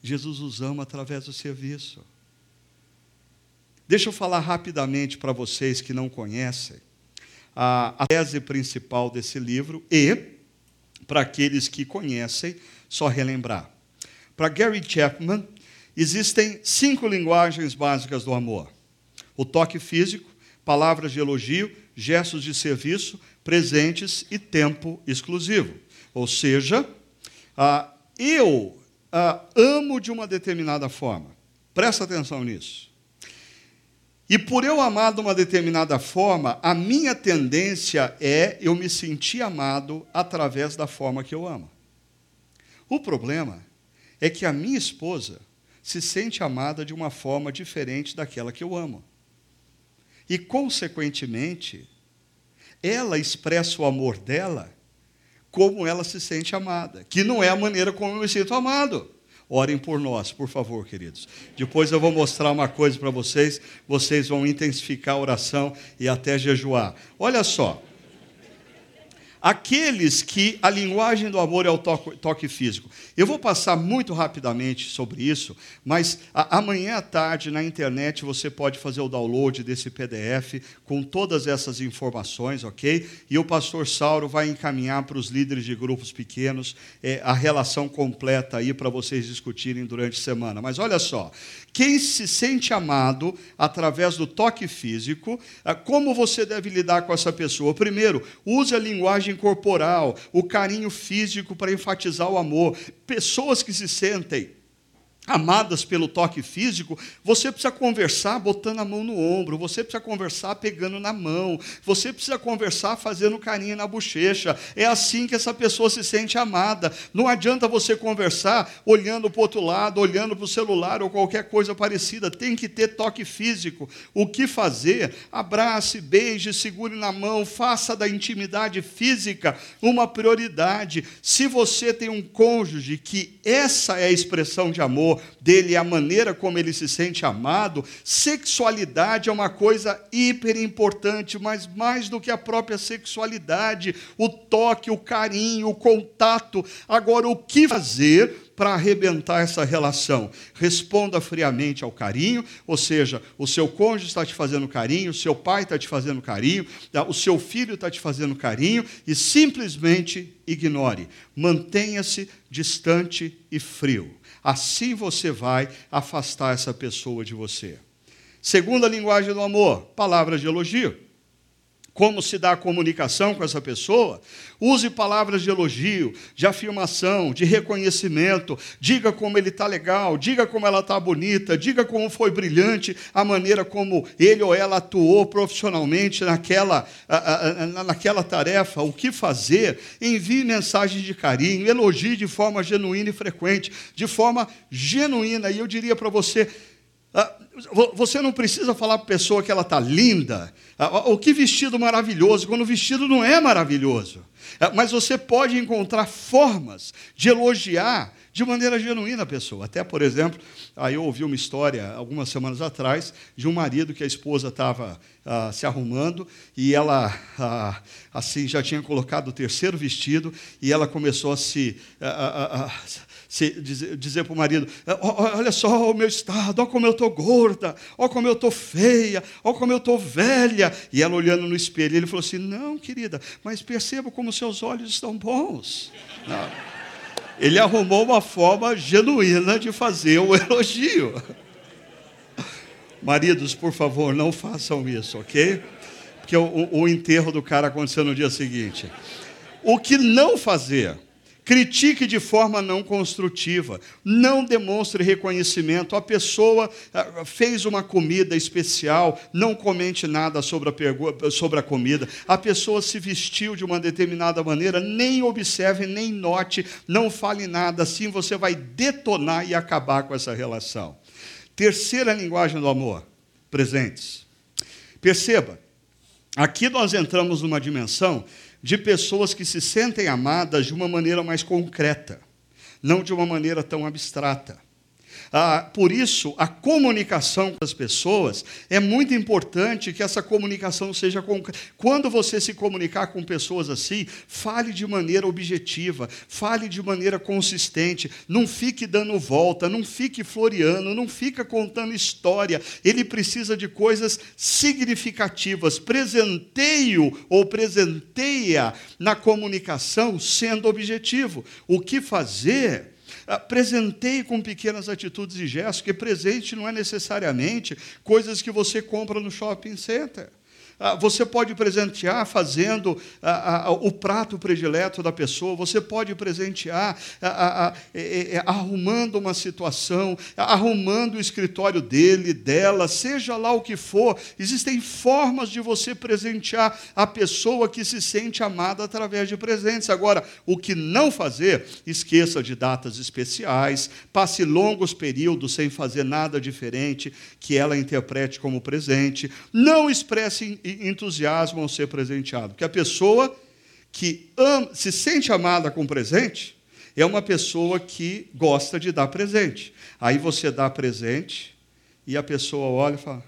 Jesus os ama através do serviço. Deixa eu falar rapidamente para vocês que não conhecem a, a tese principal desse livro e, para aqueles que conhecem, só relembrar. Para Gary Chapman, existem cinco linguagens básicas do amor: o toque físico, palavras de elogio, gestos de serviço, presentes e tempo exclusivo. Ou seja, eu amo de uma determinada forma. Presta atenção nisso. E por eu amar de uma determinada forma, a minha tendência é eu me sentir amado através da forma que eu amo. O problema é que a minha esposa se sente amada de uma forma diferente daquela que eu amo. E, consequentemente, ela expressa o amor dela como ela se sente amada, que não é a maneira como eu me sinto amado. Orem por nós, por favor, queridos. Depois eu vou mostrar uma coisa para vocês, vocês vão intensificar a oração e até jejuar. Olha só. Aqueles que a linguagem do amor é o toque, toque, físico. Eu vou passar muito rapidamente sobre isso, mas a, amanhã à tarde na internet você pode fazer o download desse PDF com todas essas informações, ok? E o pastor Sauro vai encaminhar para os líderes de grupos pequenos é, a relação completa aí para vocês discutirem durante a semana. Mas olha só, quem se sente amado através do toque físico, ah, como você deve lidar com essa pessoa? Primeiro, use a linguagem corporal, o carinho físico para enfatizar o amor. Pessoas que se sentem amadas pelo toque físico, você precisa conversar botando a mão no ombro, você precisa conversar pegando na mão, você precisa conversar fazendo carinho na bochecha. É assim que essa pessoa se sente amada. Não adianta você conversar olhando para o outro lado, olhando para o celular ou qualquer coisa parecida. Tem que ter toque físico. O que fazer? Abrace, beije, segure na mão, faça da intimidade física uma prioridade. Se você tem um cônjuge que essa é a expressão de amor, dele, a maneira como ele se sente amado, sexualidade é uma coisa hiper importante, mas mais do que a própria sexualidade, o toque, o carinho, o contato. Agora, o que fazer para arrebentar essa relação? Responda friamente ao carinho, ou seja, o seu cônjuge está te fazendo carinho, o seu pai está te fazendo carinho, tá? o seu filho está te fazendo carinho, e simplesmente ignore. Mantenha-se distante e frio. Assim você vai afastar essa pessoa de você. Segunda linguagem do amor, palavras de elogio. Como se dá a comunicação com essa pessoa? Use palavras de elogio, de afirmação, de reconhecimento. Diga como ele está legal, diga como ela está bonita, diga como foi brilhante a maneira como ele ou ela atuou profissionalmente naquela, naquela tarefa, o que fazer. Envie mensagens de carinho, elogie de forma genuína e frequente, de forma genuína. E eu diria para você, você não precisa falar para a pessoa que ela está linda, ah, o que vestido maravilhoso, quando o vestido não é maravilhoso. Ah, mas você pode encontrar formas de elogiar de maneira genuína a pessoa. Até, por exemplo, aí eu ouvi uma história algumas semanas atrás de um marido que a esposa estava ah, se arrumando e ela ah, assim já tinha colocado o terceiro vestido e ela começou a se ah, dizer, dizer para o marido: é, Olha só o meu estado, olha como eu estou gorda, olha como eu estou feia, olha como eu estou velha. E ela olhando no espelho, ele falou assim: Não, querida, mas perceba como seus olhos estão bons. Não. Ele arrumou uma forma genuína de fazer o elogio. Maridos, por favor, não façam isso, ok? Porque o, o enterro do cara aconteceu no dia seguinte. O que não fazer? Critique de forma não construtiva. Não demonstre reconhecimento. A pessoa ah, fez uma comida especial, não comente nada sobre a, sobre a comida. A pessoa se vestiu de uma determinada maneira, nem observe, nem note, não fale nada. Assim você vai detonar e acabar com essa relação. Terceira linguagem do amor: presentes. Perceba, aqui nós entramos numa dimensão de pessoas que se sentem amadas de uma maneira mais concreta, não de uma maneira tão abstrata. Ah, por isso, a comunicação com as pessoas é muito importante que essa comunicação seja concreta. Quando você se comunicar com pessoas assim, fale de maneira objetiva, fale de maneira consistente, não fique dando volta, não fique floreando, não fica contando história. Ele precisa de coisas significativas. Presenteio ou presenteia na comunicação sendo objetivo. O que fazer? Presentei com pequenas atitudes e gestos, porque presente não é necessariamente coisas que você compra no shopping center. Ah, você pode presentear fazendo ah, ah, o prato predileto da pessoa, você pode presentear é, é, arrumando uma situação, arrumando o escritório dele, dela, seja lá o que for. Existem formas de você presentear a pessoa que se sente amada através de presentes. Agora, o que não fazer, esqueça de datas especiais, passe longos períodos sem fazer nada diferente que ela interprete como presente, não expresse entusiasmo ao ser presenteado. Porque a pessoa que ama, se sente amada com presente é uma pessoa que gosta de dar presente. Aí você dá presente e a pessoa olha e fala: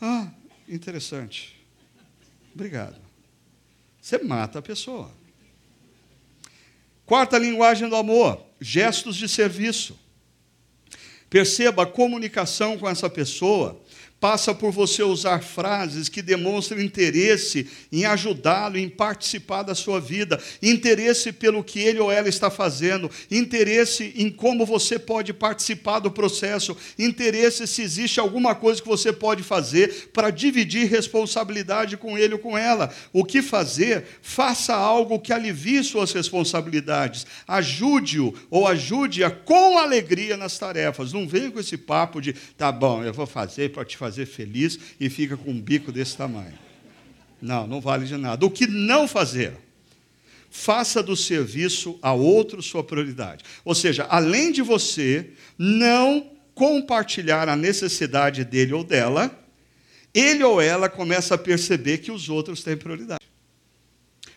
Ah, interessante. Obrigado. Você mata a pessoa. Quarta linguagem do amor: gestos de serviço. Perceba a comunicação com essa pessoa passa por você usar frases que demonstram interesse em ajudá-lo, em participar da sua vida, interesse pelo que ele ou ela está fazendo, interesse em como você pode participar do processo, interesse se existe alguma coisa que você pode fazer para dividir responsabilidade com ele ou com ela. O que fazer? Faça algo que alivie suas responsabilidades. Ajude-o ou ajude-a com alegria nas tarefas. Não venha com esse papo de, tá bom, eu vou fazer para te fazer fazer feliz e fica com um bico desse tamanho. Não, não vale de nada. O que não fazer? Faça do serviço a outro sua prioridade. Ou seja, além de você não compartilhar a necessidade dele ou dela, ele ou ela começa a perceber que os outros têm prioridade.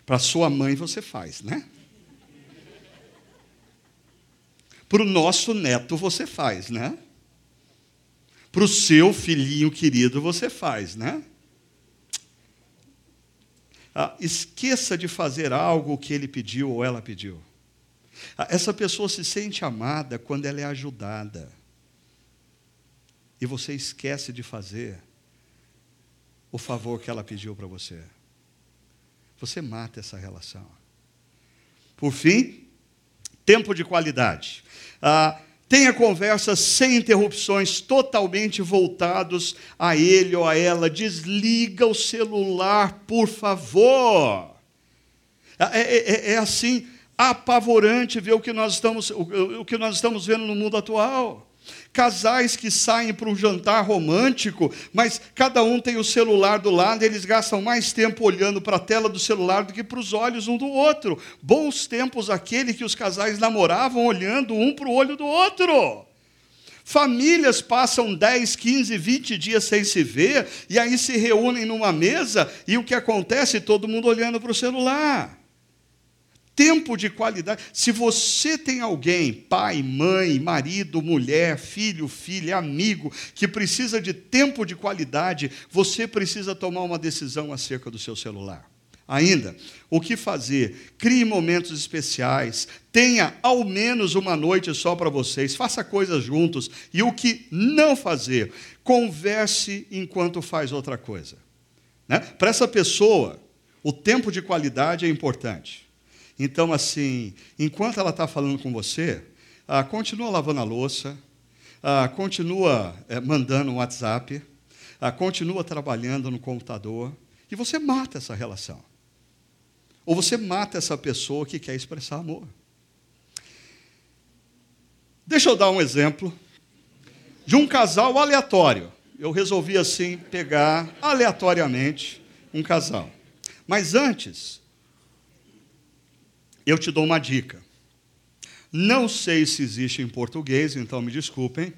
Para sua mãe você faz, né? Para o nosso neto você faz, né? Para o seu filhinho querido você faz, né? Ah, esqueça de fazer algo que ele pediu ou ela pediu. Ah, essa pessoa se sente amada quando ela é ajudada. E você esquece de fazer o favor que ela pediu para você. Você mata essa relação. Por fim, tempo de qualidade. Ah, Tenha conversas sem interrupções, totalmente voltados a ele ou a ela. Desliga o celular, por favor. É, é, é, é assim, apavorante ver o que, nós estamos, o, o que nós estamos vendo no mundo atual. Casais que saem para um jantar romântico, mas cada um tem o celular do lado, eles gastam mais tempo olhando para a tela do celular do que para os olhos um do outro. Bons tempos aquele que os casais namoravam olhando um para o olho do outro. Famílias passam 10, 15, 20 dias sem se ver, e aí se reúnem numa mesa, e o que acontece? Todo mundo olhando para o celular tempo de qualidade. Se você tem alguém, pai, mãe, marido, mulher, filho, filha, amigo, que precisa de tempo de qualidade, você precisa tomar uma decisão acerca do seu celular. Ainda, o que fazer? Crie momentos especiais, tenha ao menos uma noite só para vocês, faça coisas juntos. E o que não fazer? Converse enquanto faz outra coisa. Né? Para essa pessoa, o tempo de qualidade é importante. Então, assim, enquanto ela está falando com você, ah, continua lavando a louça, ah, continua eh, mandando um WhatsApp, ah, continua trabalhando no computador, e você mata essa relação. Ou você mata essa pessoa que quer expressar amor. Deixa eu dar um exemplo de um casal aleatório. Eu resolvi assim pegar aleatoriamente um casal. Mas antes, eu te dou uma dica. Não sei se existe em português, então me desculpem,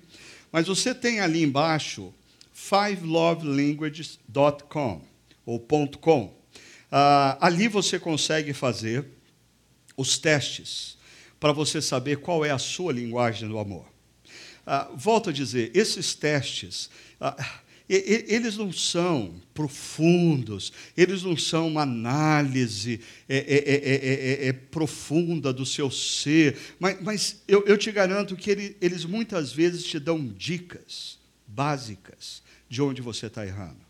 mas você tem ali embaixo fivelovelanguages.com ou .com. Ah, ali você consegue fazer os testes para você saber qual é a sua linguagem do amor. Ah, volto a dizer, esses testes, ah, eles não são profundos, eles não são uma análise é é é, é, é, é, profunda do seu ser, mas, mas eu, eu, te garanto que ele, eles muitas vezes te dão dicas básicas de onde você está errando.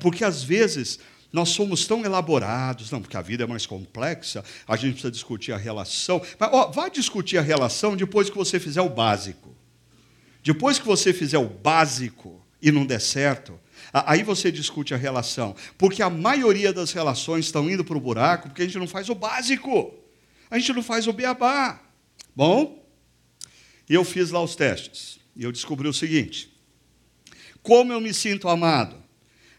Porque às vezes nós somos tão elaborados, não, porque a vida é mais complexa, a gente precisa discutir a relação. Mas ó, vá discutir a relação depois que você fizer o básico. Depois que você fizer o básico, e não der certo, aí você discute a relação. Porque a maioria das relações estão indo para o buraco porque a gente não faz o básico. A gente não faz o beabá. Bom, eu fiz lá os testes. E eu descobri o seguinte: como eu me sinto amado?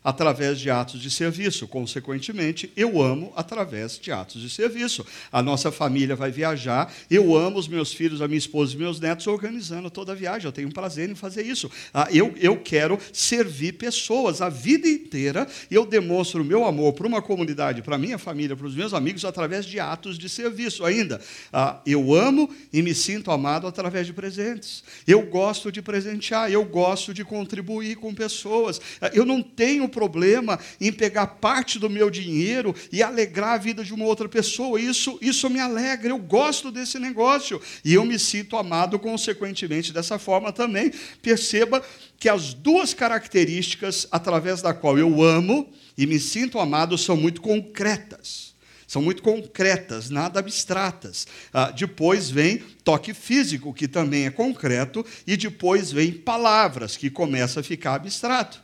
Através de atos de serviço. Consequentemente, eu amo através de atos de serviço. A nossa família vai viajar, eu amo os meus filhos, a minha esposa e meus netos organizando toda a viagem. Eu tenho um prazer em fazer isso. Ah, eu, eu quero servir pessoas a vida inteira e eu demonstro o meu amor para uma comunidade, para a minha família, para os meus amigos, através de atos de serviço. Ainda, ah, eu amo e me sinto amado através de presentes. Eu gosto de presentear, eu gosto de contribuir com pessoas. Ah, eu não tenho problema em pegar parte do meu dinheiro e alegrar a vida de uma outra pessoa. Isso, isso me alegra, eu gosto desse negócio. E eu me sinto amado, consequentemente, dessa forma também. Perceba que as duas características através da qual eu amo e me sinto amado são muito concretas. São muito concretas, nada abstratas. Ah, depois vem toque físico, que também é concreto, e depois vem palavras, que começa a ficar abstrato.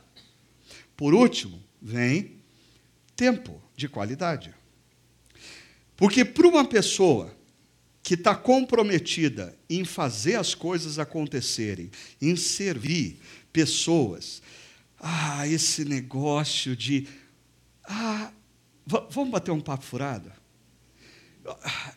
Por último, vem tempo de qualidade. Porque para uma pessoa que está comprometida em fazer as coisas acontecerem, em servir pessoas, ah, esse negócio de ah, vamos bater um papo furado?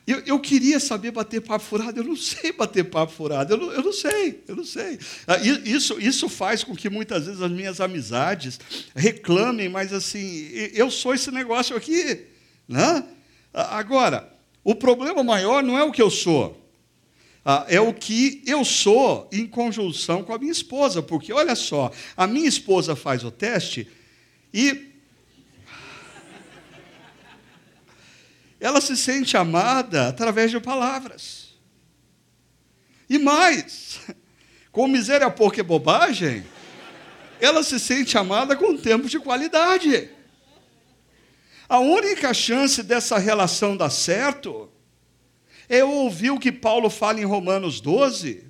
Eu, eu, queria saber bater papo furado, eu não sei bater papo furado, eu não, eu não sei, eu não sei. Ah, isso, isso faz com que muitas vezes as minhas amizades reclamem, mas assim, eu sou esse negócio aqui. Né? Agora, o problema maior não é o que eu sou, ah, é o que eu sou em conjunção com a minha esposa, porque olha só, a minha esposa faz o teste e ela se sente amada através de palavras. E mais, com miséria pouca e bobagem, ela se sente amada com tempo de qualidade. A única chance dessa relação dar certo é ouvir o que Paulo fala em Romanos 12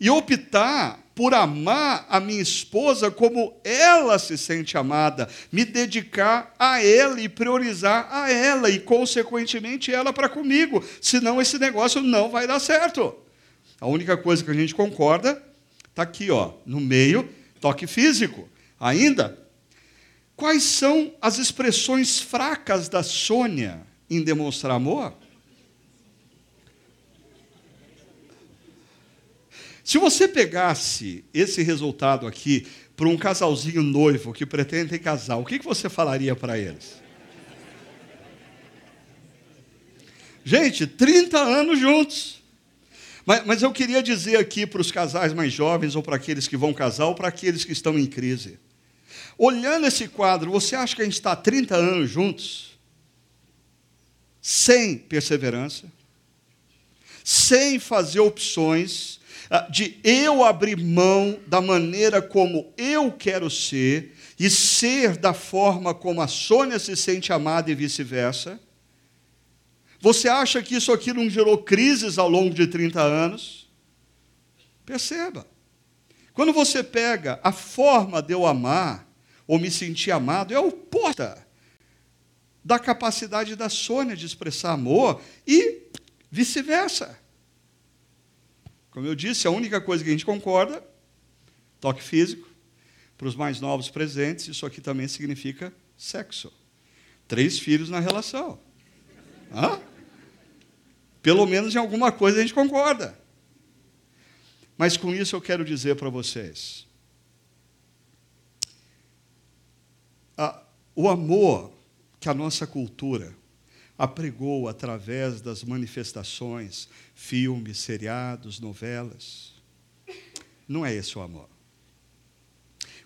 e optar por amar a minha esposa como ela se sente amada, me dedicar a ela e priorizar a ela e, consequentemente, ela para comigo. Senão, esse negócio não vai dar certo. A única coisa que a gente concorda está aqui, ó, no meio, toque físico. Ainda, quais são as expressões fracas da Sônia em demonstrar amor? Se você pegasse esse resultado aqui para um casalzinho noivo que pretende casar, o que, você falaria para eles? Gente, 30 anos juntos. Mas, mas eu queria dizer aqui para os casais mais jovens, ou para aqueles que vão casar, ou para aqueles que estão em crise. Olhando esse quadro, você acha que a gente está 30 anos juntos? Sem perseverança, sem fazer opções, de eu abrir mão da maneira como eu quero ser e ser da forma como a Sônia se sente amada e vice-versa. Você acha que isso aqui não gerou crises ao longo de 30 anos? Perceba. Quando você pega a forma de eu amar ou me sentir amado, é o porta da capacidade da Sônia de expressar amor e vice-versa. Como eu disse, a única coisa que a gente concorda, toque físico, para os mais novos presentes, isso aqui também significa sexo. Três filhos na relação. Hã? Pelo menos em alguma coisa a gente concorda. Mas com isso eu quero dizer para vocês: o amor que a nossa cultura apregou através das manifestações, filmes, seriados, novelas. Não é esse o amor.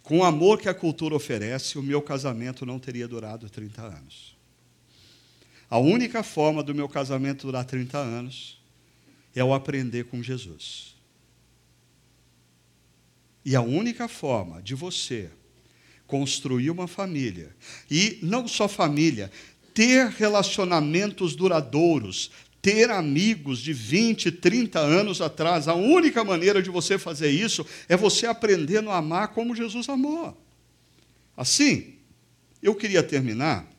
Com o amor que a cultura oferece, o meu casamento não teria durado 30 anos. A única forma do meu casamento durar 30 anos é eu aprender com Jesus. E a única forma de você construir uma família, e não só família, ter relacionamentos duradouros, ter amigos de 20, 30 anos atrás, a única maneira de você fazer isso é você aprendendo a amar como Jesus amou. Assim, eu queria terminar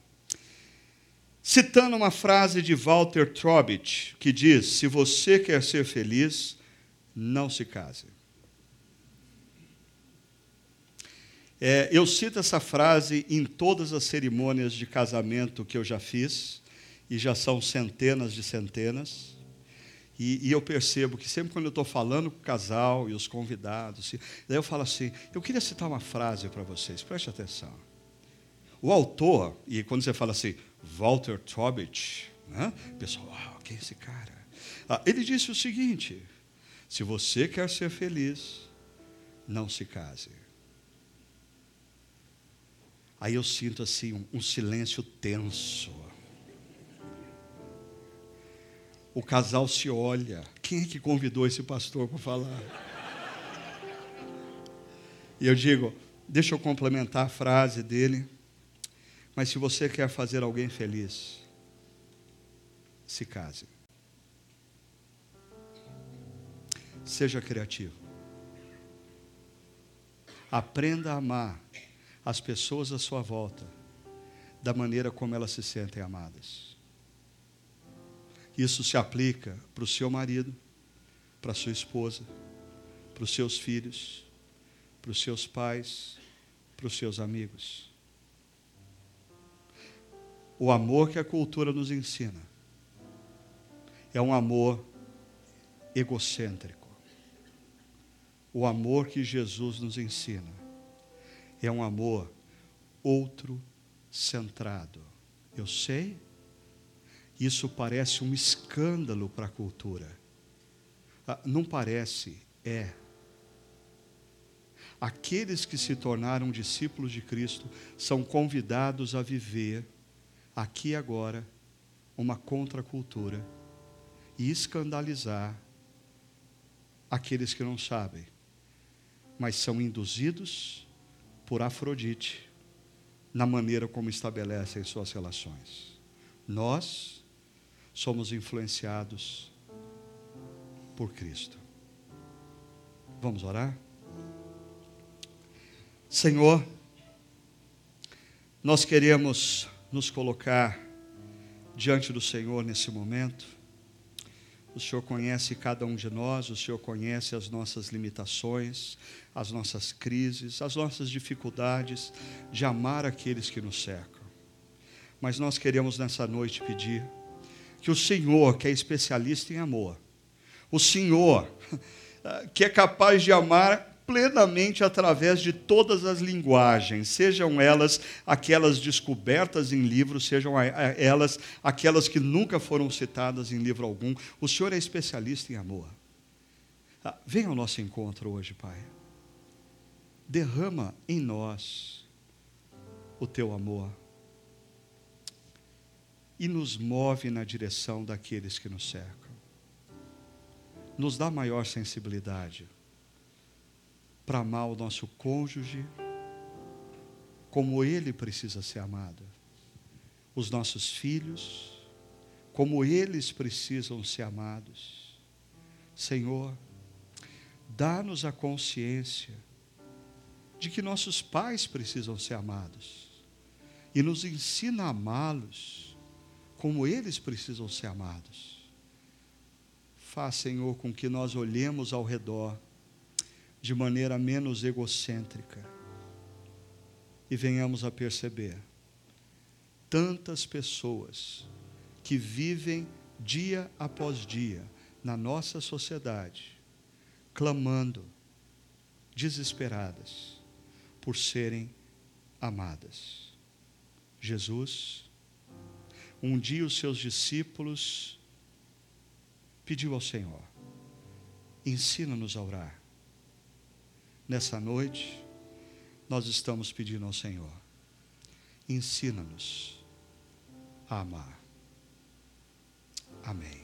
citando uma frase de Walter Trobit, que diz: Se você quer ser feliz, não se case. É, eu cito essa frase em todas as cerimônias de casamento que eu já fiz, e já são centenas de centenas. E, e eu percebo que sempre quando eu estou falando com o casal e os convidados, daí eu falo assim: eu queria citar uma frase para vocês, preste atenção. O autor, e quando você fala assim, Walter Tobit, né? pessoal, uau, quem é esse cara? Ah, ele disse o seguinte: se você quer ser feliz, não se case. Aí eu sinto assim um, um silêncio tenso. O casal se olha. Quem é que convidou esse pastor para falar? E eu digo, deixa eu complementar a frase dele. Mas se você quer fazer alguém feliz, se case. Seja criativo. Aprenda a amar as pessoas à sua volta da maneira como elas se sentem amadas. Isso se aplica para o seu marido, para a sua esposa, para os seus filhos, para os seus pais, para os seus amigos. O amor que a cultura nos ensina é um amor egocêntrico. O amor que Jesus nos ensina é um amor outro centrado. Eu sei, isso parece um escândalo para a cultura. Ah, não parece, é. Aqueles que se tornaram discípulos de Cristo são convidados a viver aqui e agora uma contracultura e escandalizar aqueles que não sabem, mas são induzidos por Afrodite na maneira como estabelecem suas relações. Nós somos influenciados por Cristo. Vamos orar? Senhor, nós queremos nos colocar diante do Senhor nesse momento. O Senhor conhece cada um de nós, o Senhor conhece as nossas limitações, as nossas crises, as nossas dificuldades de amar aqueles que nos cercam. Mas nós queremos nessa noite pedir que o Senhor, que é especialista em amor, o Senhor, que é capaz de amar plenamente através de todas as linguagens, sejam elas aquelas descobertas em livros, sejam elas aquelas que nunca foram citadas em livro algum. O Senhor é especialista em amor. Ah, venha ao nosso encontro hoje, Pai. Derrama em nós o teu amor e nos move na direção daqueles que nos cercam. Nos dá maior sensibilidade para amar o nosso cônjuge como ele precisa ser amado, os nossos filhos, como eles precisam ser amados. Senhor, dá-nos a consciência de que nossos pais precisam ser amados e nos ensina a amá-los como eles precisam ser amados. Faz, Senhor, com que nós olhemos ao redor de maneira menos egocêntrica e venhamos a perceber tantas pessoas que vivem dia após dia na nossa sociedade, clamando, desesperadas, por serem amadas. Jesus, um dia os seus discípulos pediu ao Senhor: ensina-nos a orar. Nessa noite, nós estamos pedindo ao Senhor: ensina-nos a amar. Amém.